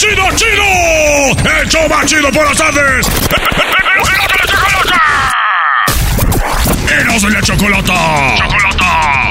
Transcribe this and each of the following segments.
¡Chido, chido! ¡El show chido por las tardes! ¡Eros de la chocolata! ¡Chocolata!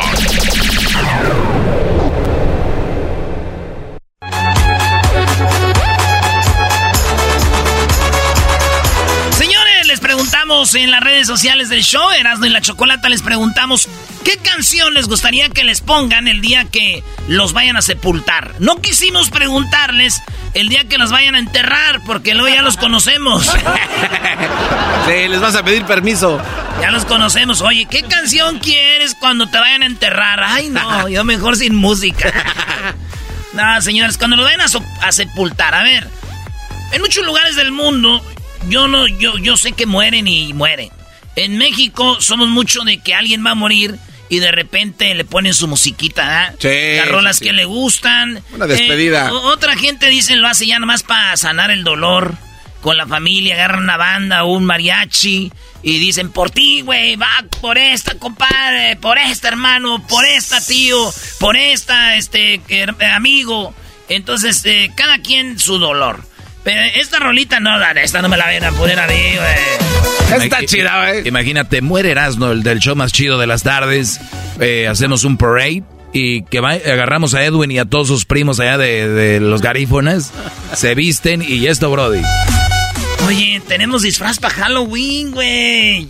Preguntamos en las redes sociales del show, Erasmo y la Chocolata, les preguntamos qué canción les gustaría que les pongan el día que los vayan a sepultar. No quisimos preguntarles el día que los vayan a enterrar, porque luego ya los conocemos. sí, les vas a pedir permiso. Ya los conocemos. Oye, ¿qué canción quieres cuando te vayan a enterrar? Ay, no, yo mejor sin música. no, señores, cuando los vayan a, a sepultar, a ver, en muchos lugares del mundo yo no, yo, yo sé que mueren y mueren. En México somos mucho de que alguien va a morir y de repente le ponen su musiquita, ¿ah? Sí. Las rolas que le gustan. Una despedida. Eh, otra gente dice lo hace ya nomás para sanar el dolor con la familia, agarran una banda o un mariachi y dicen por ti, güey, va por esta, compadre, por esta, hermano, por esta, tío, por esta, este, amigo. Entonces, eh, cada quien su dolor. Pero esta rolita no, esta no me la ven a poner a mí, güey. Está chida, güey. Imagínate, muere Erasmo, el del show más chido de las tardes. Eh, hacemos un parade y que agarramos a Edwin y a todos sus primos allá de, de los garífonas. se visten y esto, Brody. Oye, tenemos disfraz para Halloween, güey.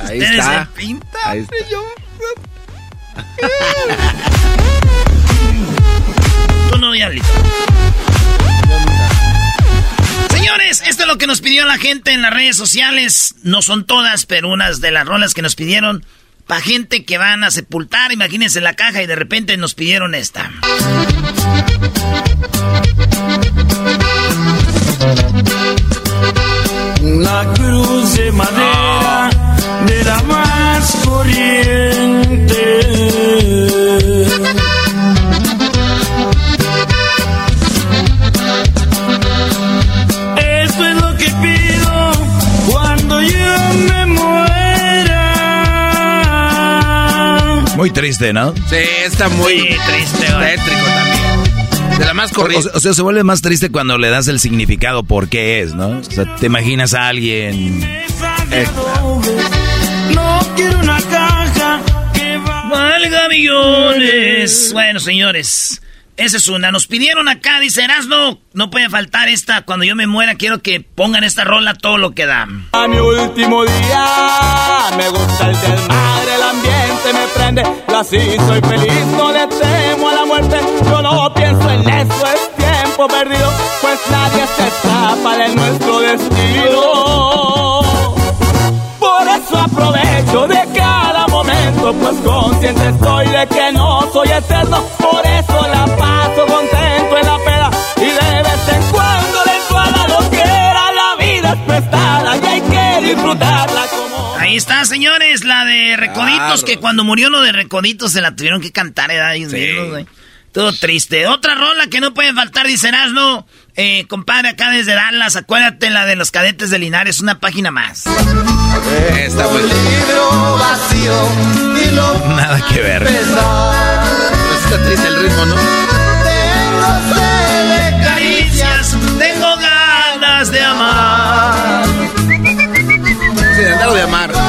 Ahí está. Se pintan, Ahí está. Tú no, diablito. Esto es lo que nos pidió la gente en las redes sociales. No son todas, pero unas de las rolas que nos pidieron. Para gente que van a sepultar, imagínense la caja y de repente nos pidieron esta. Triste, ¿no? Sí, está muy Sí, triste, tétrico también. De la más corriente. o sea, se vuelve más triste cuando le das el significado por qué es, ¿no? O sea, te imaginas a alguien... No quiero una caja que va. Valga millones. Bueno, señores, esa es una. Nos pidieron acá, dice Erasno, no puede faltar esta. Cuando yo me muera, quiero que pongan esta rola todo lo que da. A mi último día me gusta el desmadre, el ambiente me prende. Y así soy feliz, no le temo a la muerte. Yo no pienso en eso, es tiempo perdido. Pues nadie se escapa de nuestro destino. Por eso aprovecho de cada momento, pues consciente estoy de que no soy eterno. Por eso la paso contento en la peda y de vez en cuando le entro a la loquera. La vida es prestada y hay que disfrutarla. Ahí está, señores, la de Recoditos, Claro. que cuando murió uno de Recoditos se la tuvieron que cantar, ¿eh? Ellos mismos, güey. Todo triste. Otra rola que no puede faltar, dice Erasno. Eh, compadre, acá desde Dallas, acuérdate la de los cadetes de Linares, una página más. Está muy Nada que ver. Está triste el ritmo, ¿no? Caricias, tengo ganas de amar. Sí, de andar de amar.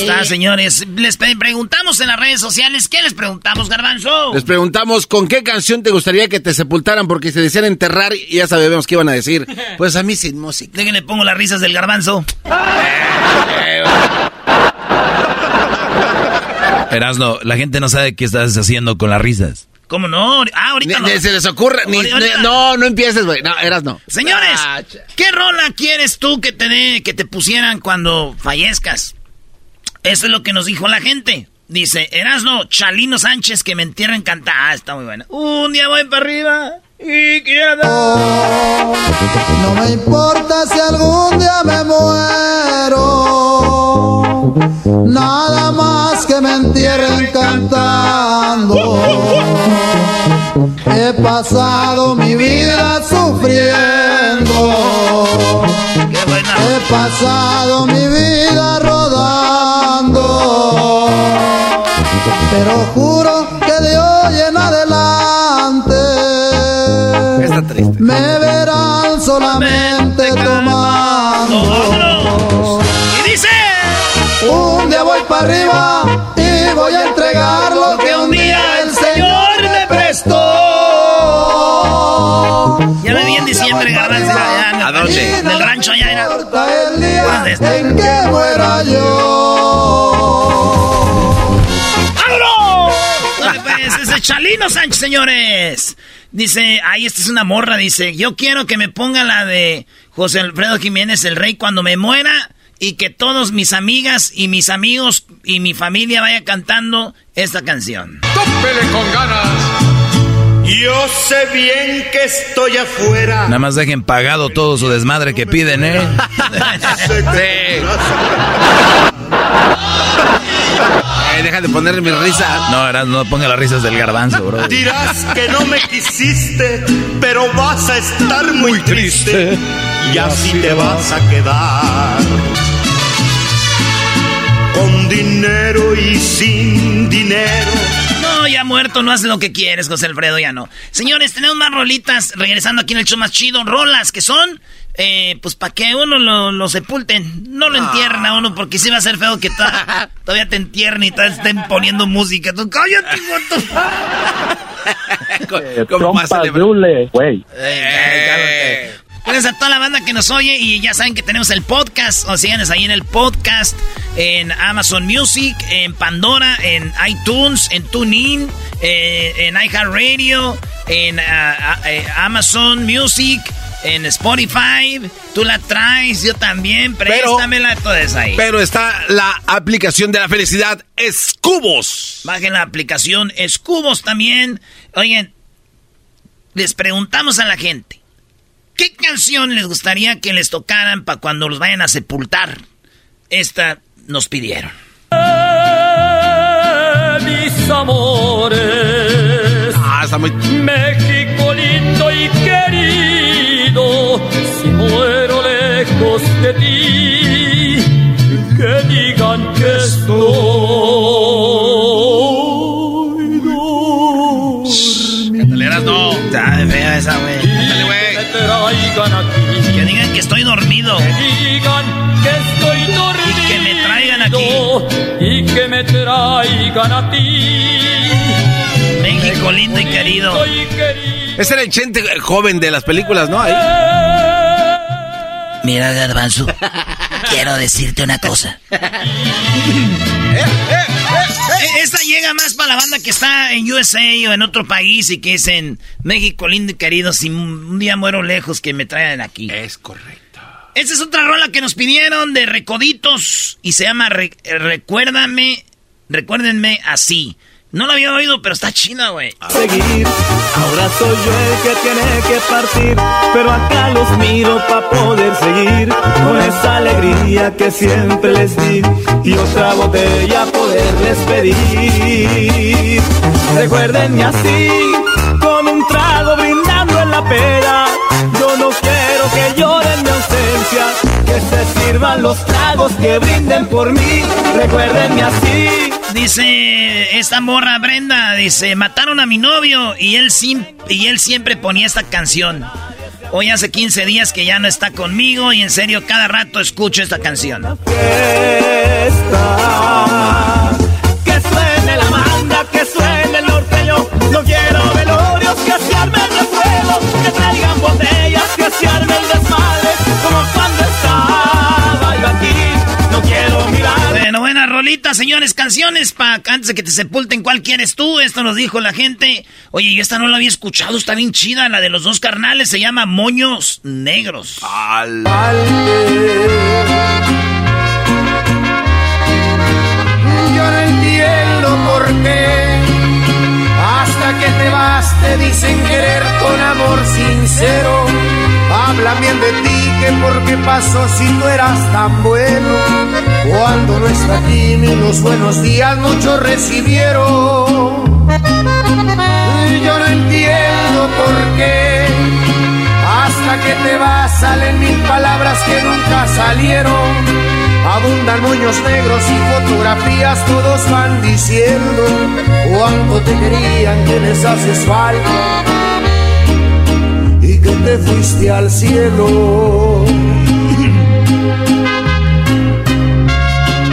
Está, señores. Les preguntamos en las redes sociales. ¿Qué les preguntamos, Garbanzo? Les preguntamos con qué canción te gustaría que te sepultaran porque se decían enterrar y ya sabemos qué iban a decir. Pues a mí sin música. Déjenle pongo las risas del Garbanzo. Erasno, la gente no sabe qué estás haciendo con las risas. ¿Cómo no? Ah, ahorita Ni, no. se les ocurre. Ni, Ahorita- ni- no, no empieces, güey. No, eras no. Señores, Ah, ¿qué rola quieres tú que te que te pusieran cuando fallezcas? Eso es lo que nos dijo la gente. Dice, Erasno, Chalino Sánchez, que me entierren cantar. Ah, está muy buena. Un día voy para arriba y quiero... No me importa si algún día me muero, nada más que me entierren cantando. He pasado mi vida sufriendo, Qué buena. he pasado mi vida pero juro que de hoy en adelante Está triste. me verán solamente tomando. Y dice... Un día voy para arriba y voy a entregar lo que un día el Señor me prestó. Ya me vi en diciembre, garbanzo. allá en el- ¿A dónde? En el rancho allá era... En que muera yo. Chalino Sánchez, señores. Dice, ay, esta es una morra, dice, yo quiero que me ponga la de José Alfredo Jiménez, el rey, cuando me muera y que todos mis amigas y mis amigos y mi familia vaya cantando esta canción. ¡Tópele con ganas! Yo sé bien que estoy afuera. Nada más dejen pagado todo su desmadre que piden, ¿eh? Sí. Deja de ponerle mi risa. No, Eras, no ponga las risas del garbanzo, bro. Dirás que no me quisiste, pero vas a estar muy triste. Y así te vas a quedar. Con dinero y sin dinero. No, ya muerto, no haces lo que quieres, José Alfredo, ya no. Señores, tenemos más rolitas regresando aquí en el show más chido. Rolas que son, eh, pues para que uno lo, lo sepulten. No lo entierren a uno porque sí va a ser feo que ta- todavía te entierren y todavía estén poniendo música. Tú, cállate, vato. ¿Cómo celebrar? Dule, güey. Eh. Gracias a toda la banda que nos oye y ya saben que tenemos el podcast. O síganos ahí en el podcast, en Amazon Music, en Pandora, en iTunes, en TuneIn, eh, en iHeartRadio, en ah, ah, eh, Amazon Music, en Spotify. Tú la traes, yo también. Préstamela, todas ahí. Pero está la aplicación de la felicidad Escubos. Bajen la aplicación Escubos también. Oigan, les preguntamos a la gente, ¿qué canción les gustaría que les tocaran para cuando los vayan a sepultar? Esta nos pidieron. Mis amores, Ah, está muy. México lindo y si muero lejos de ti, que digan que estoy dormido. no. Está de fea esa, güey. Dale, güey. Que me traigan aquí, Que digan que estoy dormido. que digan que estoy dormido. Y que me traigan aquí. Y que me traigan a ti. México lindo y querido. Lindo y querido. Ese era el chente joven de las películas, ¿no? Ahí. Mira, Garbanzo, quiero decirte una cosa. Eh, Esta llega más para la banda que está en USA o en otro país y que es en México lindo y querido. Si un día muero lejos, que me traigan aquí. Es correcto. Esta es otra rola que nos pidieron de Recoditos y se llama Re- eh, Recuérdame, Recuérdenme así. No la había oído, pero está china, güey. seguir. Ahora soy yo el que tiene que partir, pero acá los miro para poder seguir con esa alegría que siempre les di y otra botella poderles pedir. Recuérdenme así, con un trago brindando en la pera. Yo no quiero que lloren mi ausencia, que se sirvan los tragos que brinden por mí. Recuérdenme así. Dice esta morra Brenda, dice, mataron a mi novio y él, sim- y él siempre ponía esta canción. Hoy hace 15 días que ya no está conmigo y en serio cada rato escucho esta canción. fiesta. Que suene la manda, que suene el norteño. No quiero velorios, que se arme el refuego. Que traigan botellas, que se arme el desmadre. Como Bueno, buena rolita rolita, señores. Canciones para antes de que te sepulten. ¿Cuál quieres tú? Esto nos dijo la gente. Oye, yo esta no la había escuchado. Está bien chida. La de los dos carnales se llama Moños Negros. Al... Yo no entiendo por qué. Hasta que te vas, te dicen querer con amor sincero. Hablan bien de ti, que por qué pasó si tú eras tan bueno. Cuando no está aquí ni los buenos días muchos recibieron. Yo no entiendo por qué. Hasta que te vas salen mil palabras que nunca salieron. Abundan moños negros y fotografías, todos van diciendo cuánto te querían, que les haces falta te fuiste al cielo.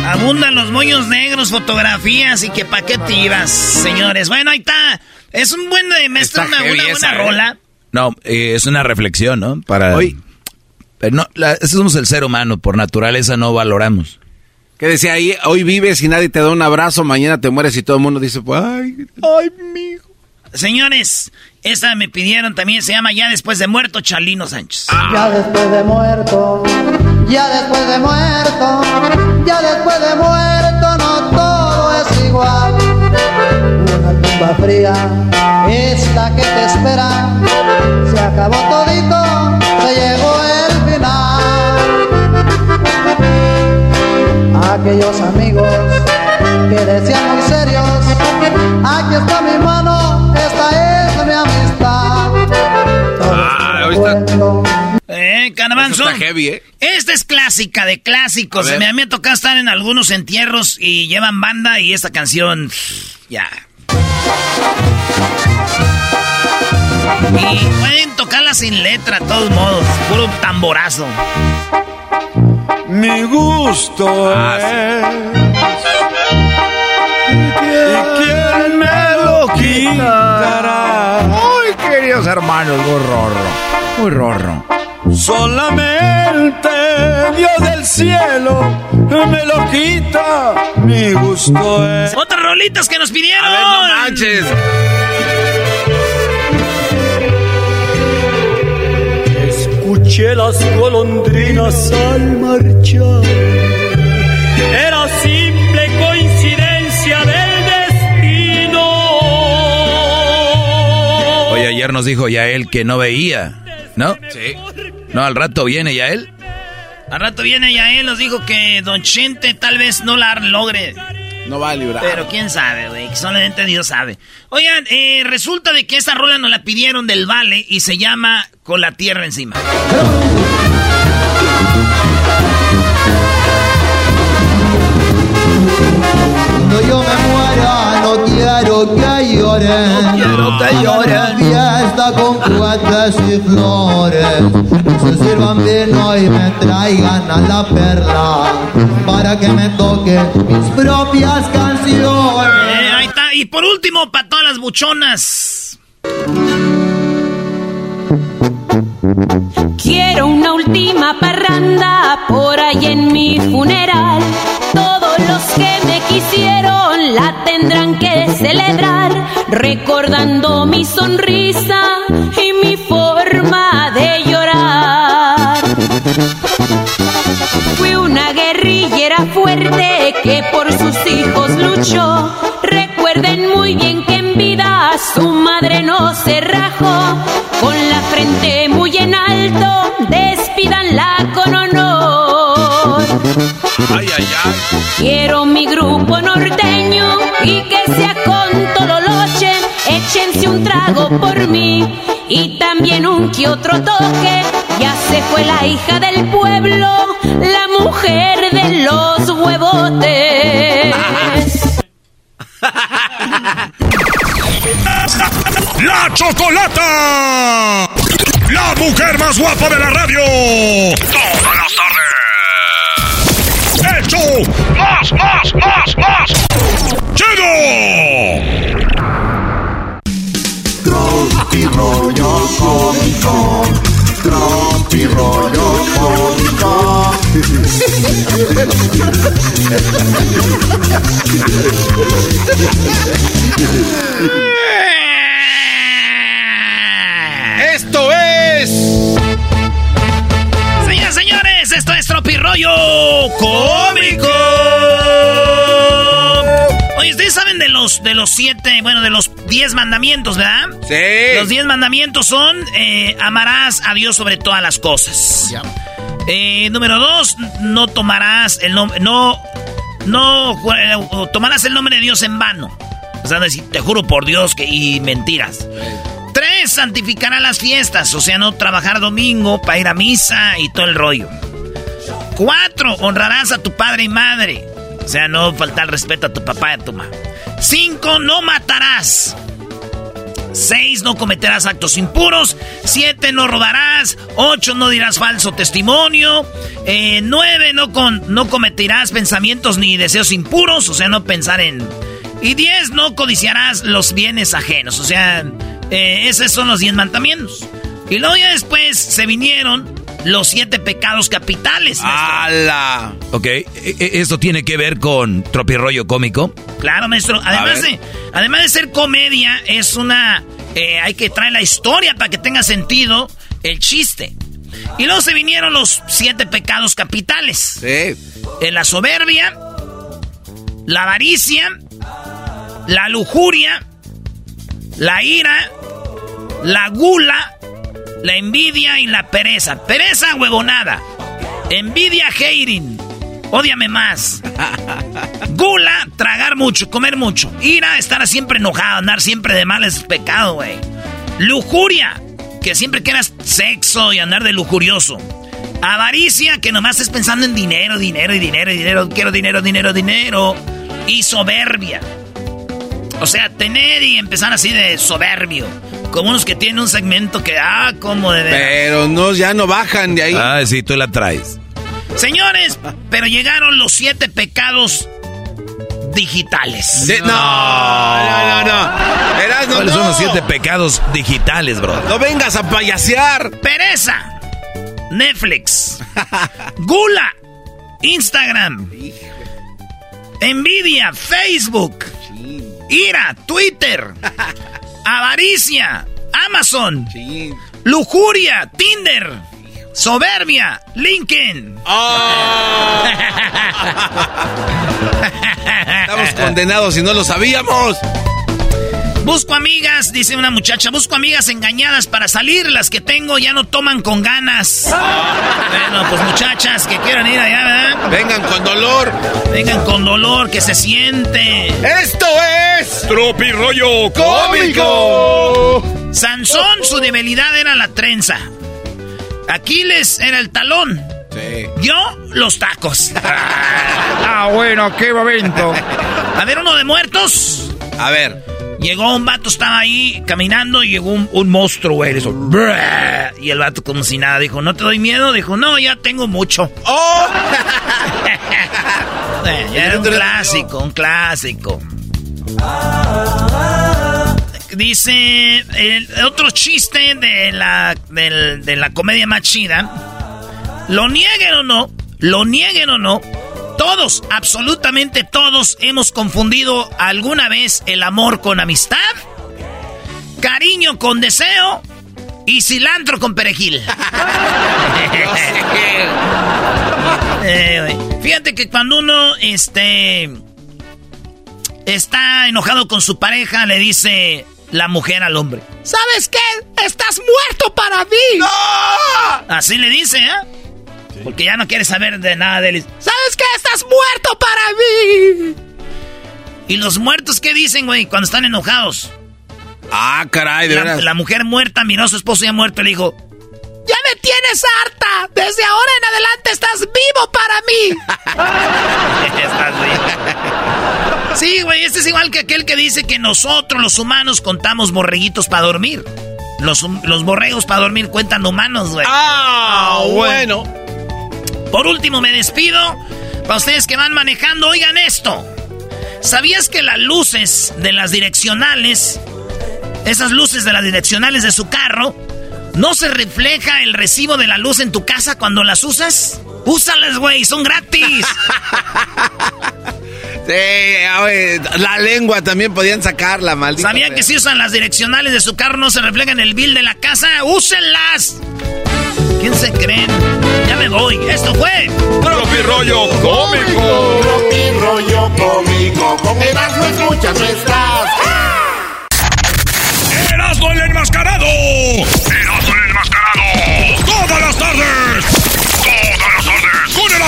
Abundan los moños negros, fotografías y que pa' qué tiras, señores. Bueno, ahí está. Es un buen de una, buena ¿eh? rola. No, eh, es una reflexión, ¿no? Para. Hoy. Pero no, la, somos el ser humano, por naturaleza no valoramos. ¿Qué decía ahí? Hoy vives y nadie te da un abrazo, mañana te mueres y todo el mundo dice, ay, ay, mijo. Señores, esta me pidieron también, se llama Ya después de muerto, Chalino Sánchez. Ya después de muerto, ya después de muerto, ya después de muerto, no todo es igual. Una tumba fría, esta que te espera, se acabó todito, se llegó el final. Aquellos amigos que decían muy serios, aquí está mi mano, eh, heavy, ¿eh? Esta es clásica de clásicos. Me, me ha tocado estar en algunos entierros y llevan banda y esta canción. Ya. Y pueden tocarla sin letra, de todos modos. Puro tamborazo. Mi gusto ah, ¿Y quién me lo quitará? queridos hermanos, muy rorro, muy rorro. Solamente Dios del cielo me lo quita, mi gusto es. Otras rolitas que nos pidieron. A ver, no manches. Escuché las golondrinas al marchar. Era simple coincidencia del ayer nos dijo ya él que no veía, ¿no? Sí. No, al rato viene ya él. Al rato viene ya él, nos dijo que Don Chente tal vez no la logre. No va a librar. Pero quién sabe, güey, solamente Dios sabe. Oigan, eh, resulta de que esta rola nos la pidieron del Vale y se llama Con la Tierra Encima. Quiero que lloren. No quiero que lloren. Fiesta con juguetes y flores. Se sirvan vino y me traigan a la perla. Para que me toquen mis propias canciones. Eh, ahí está. Y por último, para todas las buchonas. Quiero una última parranda por ahí en mi funeral. Todos los que me quisieron la tendrán que celebrar, recordando mi sonrisa y mi forma de llorar. Fui una guerrillera fuerte que por sus hijos luchó. Recuerden muy bien que en vida su madre no se rajó con la frente muy en alto, despídanla con honor. Ay, ay, ay. Quiero mi grupo norteño y que sea con Tololoche, échense un trago por mí y también un que otro toque. Ya se fue la hija del pueblo, la mujer de los huevotes. ¡La Chocolata! ¡La mujer más guapa de la radio! ¡Todas las tardes! ¡Hecho! ¡Más, más, más, más! ¡Chido! Tropi rollo cómico. Tropi rollo cómico. ¡Esto es! Señoras, señores, esto es Tropirollo Cómico. Oye, ustedes saben de los de los siete, bueno, de los diez mandamientos, ¿verdad? Sí. Los diez mandamientos son eh, amarás a Dios sobre todas las cosas. Eh, número dos, no tomarás el nombre, no, no tomarás el nombre de Dios en vano. O sea, decir, te juro por Dios que y mentiras. Tres, santificará las fiestas, o sea, no trabajar domingo para ir a misa y todo el rollo. Cuatro, honrarás a tu padre y madre, o sea, no faltar respeto a tu papá y a tu mamá. Cinco, no matarás. Seis, no cometerás actos impuros. Siete, no robarás. Ocho, no dirás falso testimonio. Eh, nueve, no, con, no cometerás pensamientos ni deseos impuros, o sea, no pensar en... Y diez, no codiciarás los bienes ajenos, o sea, eh, esos son los diez mandamientos. Y luego ya después se vinieron los siete pecados capitales. ¡Hala! Ok, e- e- ¿esto tiene que ver con tropirollo cómico? Claro, maestro. Además de, además de ser comedia, es una. eh, hay que traer la historia para que tenga sentido el chiste. Y luego se vinieron los siete pecados capitales: Sí. Eh, la soberbia, la avaricia, la lujuria, la ira, la gula, la envidia y la pereza. Pereza, huevonada. Envidia, hating. Ódiame más. Gula, tragar mucho, comer mucho. Ira, estar siempre enojado, andar siempre de mal es pecado, güey. Lujuria, que siempre quieras sexo y andar de lujurioso. Avaricia, que nomás estés pensando en dinero, dinero y dinero y dinero. Quiero dinero, dinero, dinero. Y soberbia. O sea, tener y empezar así de soberbio. Como unos que tienen un segmento que, ah, como de veras. Pero no, ya no bajan de ahí. Ah, sí, tú la traes. Señores, pero llegaron los siete pecados digitales. De- no, no, no, no. ¿Cuáles no. son los siete pecados digitales, bro? No vengas a payasear. Pereza, Netflix, Gula, Instagram, Envidia, Facebook, Ira, Twitter, Avaricia, Amazon, Lujuria, Tinder, Soberbia, LinkedIn. Estamos condenados y no lo sabíamos. Busco amigas, dice una muchacha, busco amigas engañadas para salir, las que tengo ya no toman con ganas. Bueno, pues muchachas que quieran ir allá, ¿verdad? Vengan con dolor. Vengan con dolor, que se siente. Esto es Tropirollo cómico. Sansón, su debilidad era la trenza. Aquiles era el talón. Sí. Yo, los tacos. Ah, bueno, qué momento. A ver, uno de muertos. A ver. Llegó un vato, estaba ahí caminando y llegó un, un monstruo, güey. Y el vato como si nada dijo, ¿no te doy miedo? Dijo, no, ya tengo mucho. ¡Oh! Eh, ya era un clásico, un clásico. Dice el otro chiste de la, de la comedia más chida. Lo nieguen o no, lo nieguen o no, todos, absolutamente todos, hemos confundido alguna vez el amor con amistad, cariño con deseo y cilantro con perejil. Eh. Fíjate que cuando uno este está enojado con su pareja, le dice la mujer al hombre. ¿Sabes qué? Estás muerto para mí. Así le dice, ¿eh? Porque ya no quiere saber de nada de él. ¿Sabes qué? Estás muerto para mí. ¿Y los muertos qué dicen, güey, cuando están enojados? Ah, caray, de La, veras. la mujer muerta miró a su esposo ya muerto y le dijo... ¡Ya me tienes harta! Desde ahora en adelante estás vivo para mí. estás vivo. Sí, güey, este es igual que aquel que dice que nosotros los humanos contamos borreguitos para dormir. Los, los borregos para dormir cuentan humanos, güey. Ah, bueno. Por último, me despido. Para ustedes que van manejando, oigan esto. ¿Sabías que las luces de las direccionales, esas luces de las direccionales de su carro, no se refleja el recibo de la luz en tu casa cuando las usas? Úsalas, güey, son gratis. Sí, la lengua también podían sacarla, maldita. ¿Sabían que si usan las direccionales de su carro no se reflejan en el bill de la casa? ¡Úsenlas! ¿Quién se creen? Ya me voy. Esto fue... Tropi Rollo Cómico. Tropi Rollo Cómico. Con Erasmo escuchas no estás. ¡Erasmo el enmascarado! ¡Erasmo el enmascarado!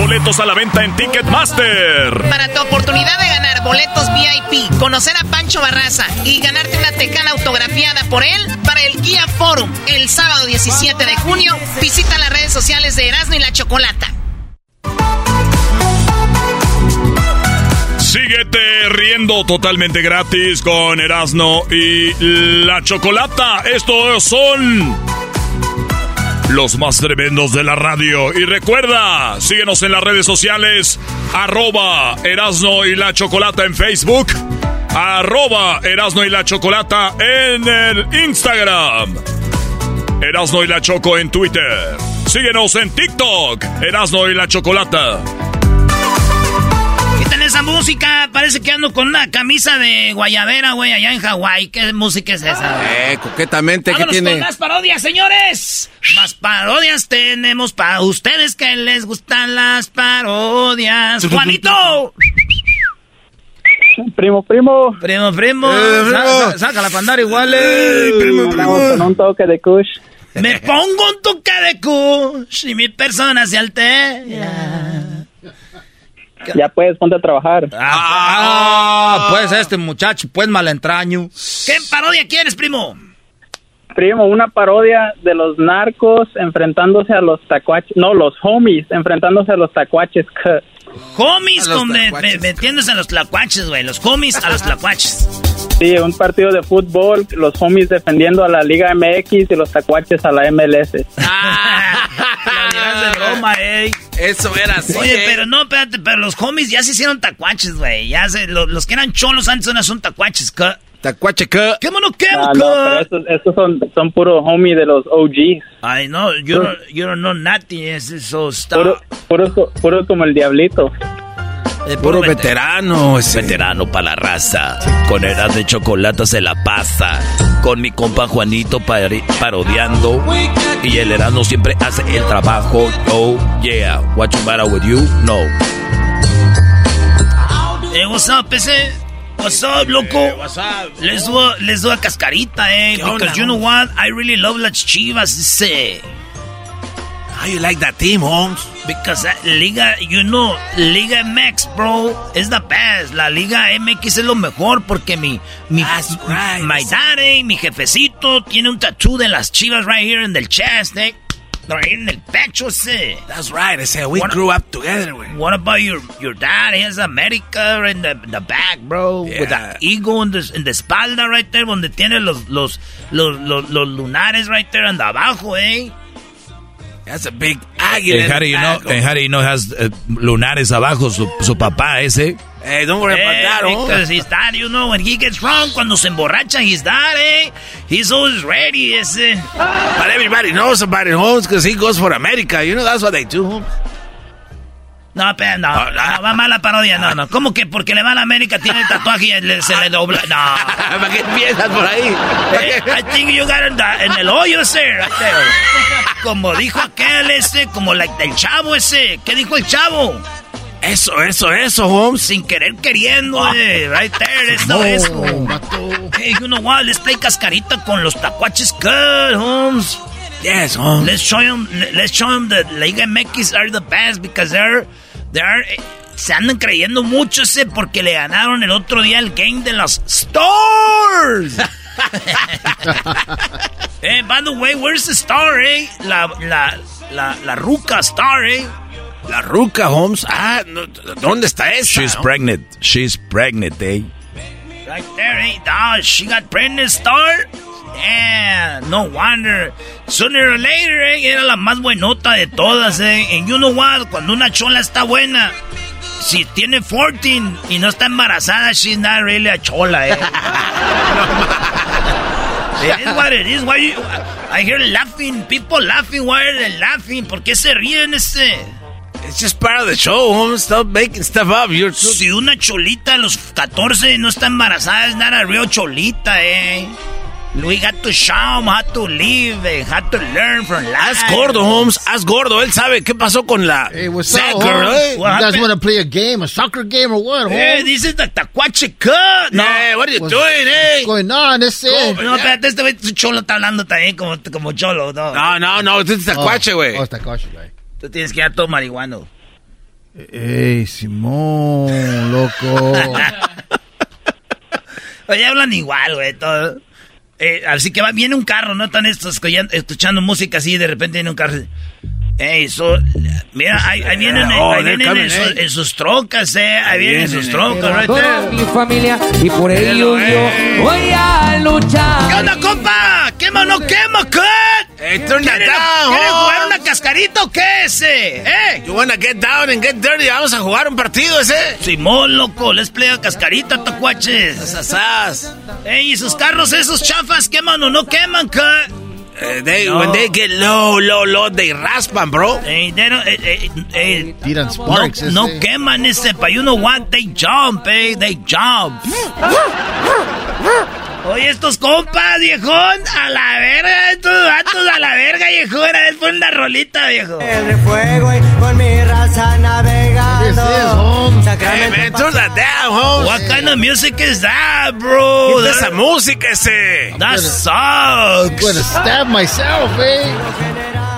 Boletos a la venta en Ticketmaster. Para tu oportunidad de ganar boletos VIP, conocer a Pancho Barraza y ganarte una tecana autografiada por él para el Guía Forum el sábado 17 de junio, visita las redes sociales de Erasmo y la Chocolata. Síguete riendo totalmente gratis con Erasmo y la Chocolata. Estos son los más tremendos de la radio. Y recuerda, síguenos en las redes sociales, arroba Erasno y la Chocolata en Facebook, arroba Erasno y la Chocolata en el Instagram, Erasno y la Choco en Twitter. Síguenos en TikTok, Erasno y la Chocolata. Esa música, parece que ando con una camisa de guayabera, güey, allá en Hawái. ¿Qué música es esa? Eh, coquetamente, ¿qué Vámonos tiene? con más parodias, señores. Más parodias tenemos para ustedes que les gustan las parodias. ¡Juanito! Primo, primo. Primo, primo. Eh, primo. Sa- sa- saca la pandara igual. eh. Vamos con un toque de kush. Me pongo un toque de kush y mi persona se altera. Ya puedes, ponte a trabajar. Ah, pues este muchacho, pues malentraño. ¿Qué parodia quieres, primo? Primo, una parodia de los narcos enfrentándose a los tacuaches. No, los homies enfrentándose a los tacuaches. que- Homies A con me- tlacuaches. me- metiéndose a los tlacuaches, güey. Los homies a los tlacuaches. Sí, un partido de fútbol, los homies defendiendo a la Liga MX y los tacuaches a la MLS. Lo de broma, ey. Eso era así. Oye, eh. pero no, espérate, pero los homies ya se hicieron tacuaches, güey. Ya se, lo- los, que eran cholos antes ahora son tacuaches, ¿qué? Tacuache, ¿qué? ¿Qué mono qué, Ah, no, pero estos, estos son, son puro homie de los OGs. Ay, no, yo no, yo no know nothing, es eso está... Puro, puro, puro como el diablito. Eh, Puro veterano ese. Veterano para la raza. Con eras de chocolate se la pasa. Con mi compa Juanito parodiando. Y el Erasmo siempre hace el trabajo. Oh, yeah. What you matter with you? No. Eh, what's up, ese? What's up, loco? what's up? Les doy, les doy a cascarita, eh. ¿Qué Because onda, you know what? I really love las chivas, ese. How you like that team, Holmes? Because that Liga, you know, Liga MX, bro, is the best. La Liga MX es lo mejor porque mi, mi, my daddy, mi jefecito, tiene un tattoo de las chivas right here in the chest, eh. traer en el pecho ese. That's right. I said we grew up together, güey. What about your your dad? He has America in the, the back, bro. Yeah. With the eagle in the, in the espalda right there, donde tiene los, los, los, los, los lunares right there and abajo, eh? That's a big águila. And how do you know? And how do you know has uh, lunares abajo su, su papá ese? Hey, don't worry about Eh, that, oh. because his dad, you know, when he gets drunk, cuando se emborracha, his dad, eh? He's always ready, ese. But everybody knows about it, Holmes, because he goes for America. You know, that's what they do. No, pero no, Ah, no, va mala parodia, no, no. ¿Cómo que porque le va a la América tiene el tatuaje y le- se le dobla? No. ¿Para qué empiezas por ahí? Eh, I think you got en el hoyo ese, right there. Como dijo aquel ese, como la, el chavo ese. ¿Qué dijo el chavo? Eso, eso, eso, Holmes. Sin querer queriendo, eh, right there, eso, eso. Hey, you know what? Let's play cascarita con los tacuaches good, Holmes. Yes, Holmes. Let's show them, let's show them that Liga MX are the best because they're, they're, eh, se andan creyendo mucho ese porque le ganaron el otro día el game de los Stars. eh, by the way, where's the star, eh? La, la, la, la ruca star, eh? La ruca, Holmes. Ah, no, ¿dónde está esa? She's pregnant. She's pregnant, eh? Right there, eh? Oh, she got pregnant star. Yeah, no wonder. Sooner or later, eh, era la más buenota de todas, eh. And you know what? Cuando una chola está buena, si tiene 14 y no está embarazada, she's not really a chola, eh. it is what it is. Why you, I hear laughing, people laughing. Why are they laughing? ¿Por qué se ríen ese? It's just part of the show, Holmes. Stop making stuff up. You're too... Si una cholita a los 14 no está embarazada, es not a real cholita, eh. We got to show them how to live, how to learn from life. Haz gordo, Holmes. Haz gordo. Él sabe qué pasó con la... Hey, what's That up, eh? You What guys happened? want to play a game, a soccer game or what, Eh, Holmes? this is the tacuache cut. No, Hey, what are you What's- doing, eh? What's going on? This is... no, espérate, este güey, su cholo está hablando también como, como cholo, no. No, no, no. Este es tacuache, güey. Oh, it's tacuache, güey. Tú tienes que dar todo marihuano. Ey, Simón, loco. Oye, hablan igual, güey, todo. Eh, así que va, viene un carro, ¿no? Están estos escuchando, música así y de repente viene un carro. Ey, so, mira, ahí, ahí vienen, Oh, ahí vienen en, sus- eh. en sus trocas, eh. Ahí vienen en sus trocas, right Toda mi familia y por ello yo voy a luchar. ¿Qué onda, compa? ¿Quema o no quema, cut? Hey, turn that ¿Quieren, down, ¿quieren jugar una cascarita o qué ese? ¿Eh? You wanna get down and get dirty. Vamos a jugar un partido ese. Simón, loco, les play a cascarita, tacuaches. Sasas. Ey, ¿y sus carros esos chafas queman o no queman, cut? Eh, they, No. When they get low, low, low, they raspan, bro. Ey, they don't- eh, eh, eh, Tiran no, sparks. no ese. queman ese, but you know what? They jump, eh, they jump. Oye, estos compas, viejón, a la verga, estos vatos a la verga, viejón, a ver, pon una rolita, viejo. de fuego y con mi raza navegando. This is, Holmes. Hey, man, turn that down, Holmes. What kind of music is that, bro? Quita esa música ese. That I'm sucks. gonna stab myself, eh?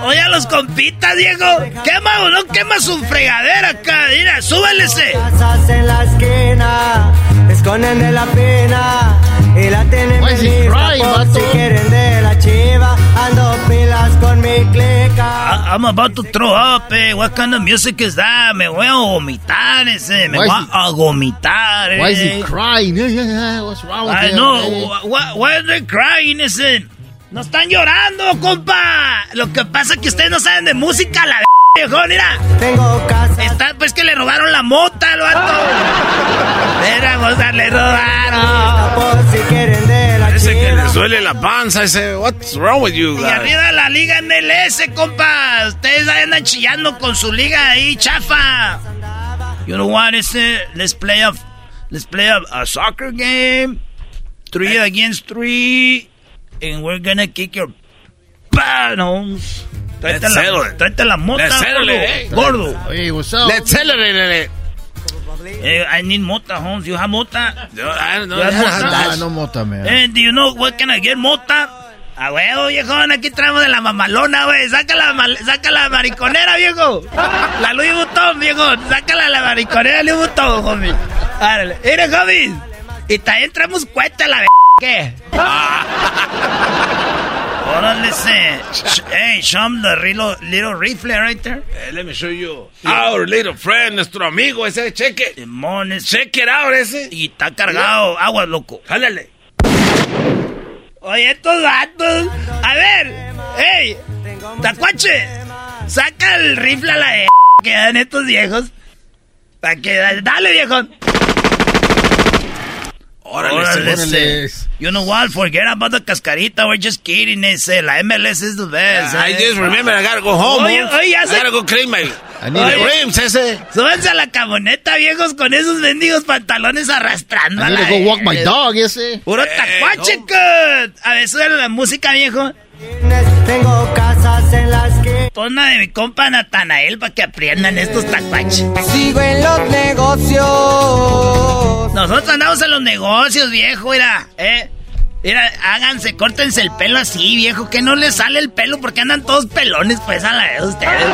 Oye, a los compitas, Diego. Quema o no quema su fregadera acá. Mira, súbele ese. Casas en la esquina, esconden de la pena y la tienen Why is he lista crying, por si quieren de la chiva. Ando pilas con mi clica. I- I'm about to throw up, eh. What kind of music is that? Me voy a vomitar ese. Me Why voy is a vomitar, eh. Why is he crying? Yeah, yeah. What's wrong with I him? know. eh? Why, why are they crying, ese? No están llorando, compa. Lo que pasa es que ustedes no saben de música, la viejo, mira. Tengo casa. Está, pues que le robaron la mota al vato. Mira, moza, le robaron. Por si quieren de la Ese que le duele la panza, ese. What's wrong with you, Y guys? arriba la liga MLS, compa. Ustedes andan chillando con su liga ahí, chafa. You know what, ese? Let's play a, let's play a, a soccer game. Three against three. And we're gonna kick your panos. Tráete Let's la, tráete la mota, Let's gordo. Hey, what's up? Let's celebrate it. Eh, I need mota, Holmes. You have mota? Yo, I don't know. Ya, I don't mota. have Ah, that. no mota, man. Eh, do you know what can I get, mota? A huevo, viejón, aquí traemos de la mamalona, güey. Saca la, mal- saca la mariconera, viejo. La Louis Vuitton, viejo. Sácala la mariconera Louis Vuitton, homie. Árale. Mire, homie. Y también traemos cuenta la b... ¿Qué? Órale. Hey, show him the little, little rifle right there. Let me show you. Our little friend, nuestro amigo, ese cheque. Demones. Check it out, ese. Y está cargado. Agua, loco. Jálale. Oye, estos gatos. A ver. Hey, tacuache. Saca el rifle a la e que dan estos viejos. Para que. Dale, viejo. Órale. You know what? Forget about the cascarita. We're just kidding. Ese. La MLS is the best. I eh. just remember I gotta go home. Oye, oye, ya I se- gotta go clean my... I need Oye. rims, ese. Súbanse a la camioneta, viejos, con esos mendigos pantalones arrastrando. I need to go walk my dog, ese. Puro tacuache, cut. A ver, sube la música, viejo. Tengo casas en las que La de mi compa Natanael para que aprendan estos tacuaches. sigo en los negocios. Nosotros andamos en los negocios, viejo, mira, eh. Mira, háganse, córtense el pelo así, viejo, que no les sale el pelo porque andan todos pelones, pues, a la de ustedes.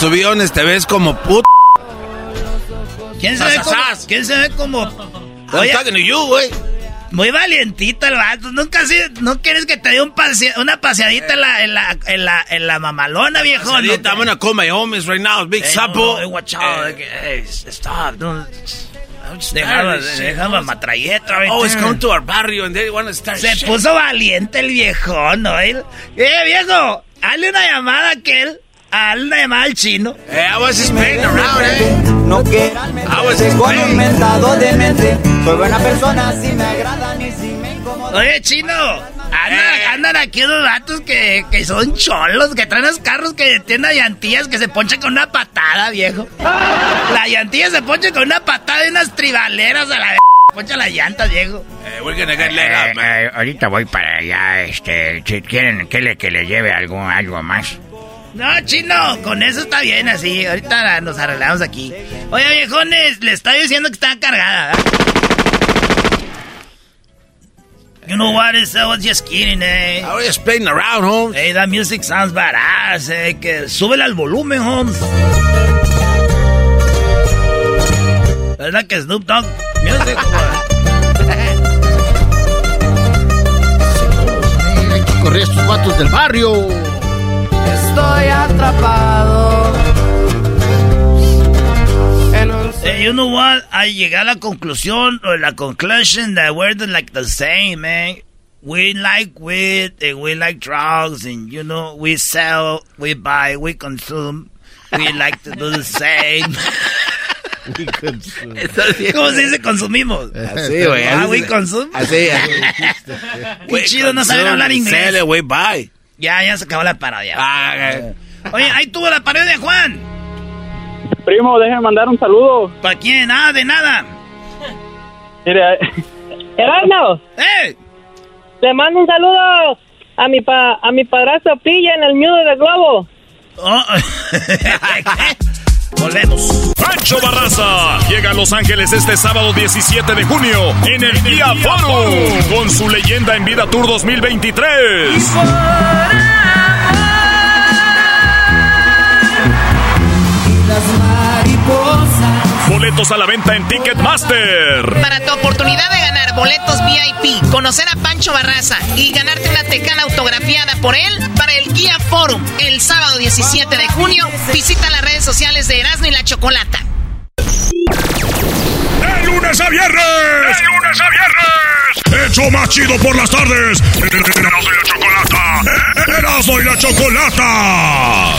To be honest, te ves como puto. ¿Quién se ve como? ¿Quién se ve como? I'm Oye, muy valientito el vato. Nunca así, no quieres que te dé un pasea- una paseadita en la, en la, en la, en la mamalona, viejo. Ahorita, I'm gonna call my homies right now, Big Hey, Sapo. no, hey, watch out. Eh, Hey, stop. Don't... Dejaba, dejaba matralleta. Oh, it's come to our barrio and they want to start Se shit. puso valiente el viejo, ¿no? Él- Eh, viejo, hazle una llamada a aquel. Hazle una llamada al chino. Hey, I was just playing around, eh. No quieran I was just con un playing. mentado de mente. Soy buena persona, si me agradan y si me incomodan. Oye, chino, andan, Eh. andan aquí unos vatos que, que son cholos, que traen los carros que tienen llantillas que se ponchan con una patada, viejo. La llantilla se poncha con una patada y unas tribaleras a la v- Poncha las llantas, viejo. Eh, we're gonna get let up, man. Eh, ahorita voy para allá, este, si quieren que le, que le lleve algo, algo más. No, chino, con eso está bien así. Ahorita nos arreglamos aquí. Oye, viejones, le estoy diciendo que está cargada. ¿verdad? You know what? It's, I was just kidding, eh. I was just playing around, Holmes. Hey, that music sounds badass, eh. Que súbele al volumen, Holmes. ¿Verdad que Snoop Dogg music? Hay que correr a estos vatos del barrio. Estoy atrapado. You know what? I llegué a la conclusión, or la conclusion that we're like the same, man. We like weed and we like drugs and, you know, we sell, we buy, we consume. We like to do the same. ¿Cómo se dice consumimos? Así, güey. Ah, we consume. Así, así. Qué chido no saber hablar inglés. Sale, güey, bye. Ya, ya se acabó la parodia. Ah. Oye, ahí tuvo la parodia, Juan. Primo, déjeme mandar un saludo. ¿Para quién? Ah, de nada. Mire, Erasmo, ¡Eh! le mando un saludo a mi pa, a mi padrastro Pilla en el nudo de globo. Oh. Volvemos. Pancho Barraza llega a Los Ángeles este sábado 17 de junio en el Día Forum con su leyenda en vida Tour 2023. las Boletos a la venta en Ticketmaster. Para tu oportunidad de ganar boletos VIP, conocer a Pancho Barraza y ganarte una tecana autografiada por él para el Guía Forum el sábado 17 de junio, visita las redes sociales de Erasmo y la Chocolata. ¡De lunes a viernes! ¡De lunes a viernes! ¡Hecho más chido por las tardes! ¡Erasmo y la Chocolata! ¡Erasmo y la Chocolata!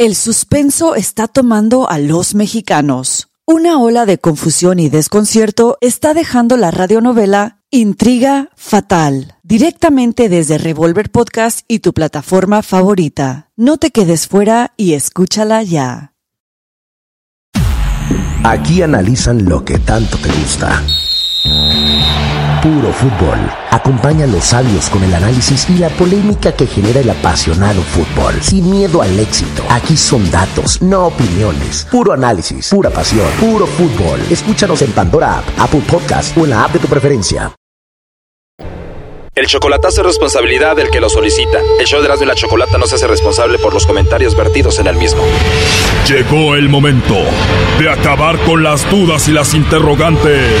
El suspenso está tomando a los mexicanos. Una ola de confusión y desconcierto está dejando la radionovela Intriga Fatal, directamente desde Revolver Podcast y tu plataforma favorita. No te quedes fuera y escúchala ya. Aquí analizan lo que tanto te gusta. Puro fútbol. Acompaña a los sabios con el análisis y la polémica que genera el apasionado fútbol. Sin miedo al éxito. Aquí son datos, no opiniones. Puro análisis, pura pasión, puro fútbol. Escúchanos en Pandora App, Apple Podcast o en la app de tu preferencia. El chocolatazo es responsabilidad del que lo solicita. El show de y la Chocolata no se hace responsable por los comentarios vertidos en el mismo. Llegó el momento de acabar con las dudas y las interrogantes.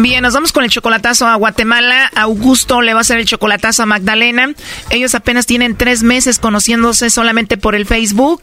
Bien, nos vamos con el chocolatazo a Guatemala. Augusto le va a hacer el chocolatazo a Magdalena. Ellos apenas tienen tres meses conociéndose solamente por el Facebook.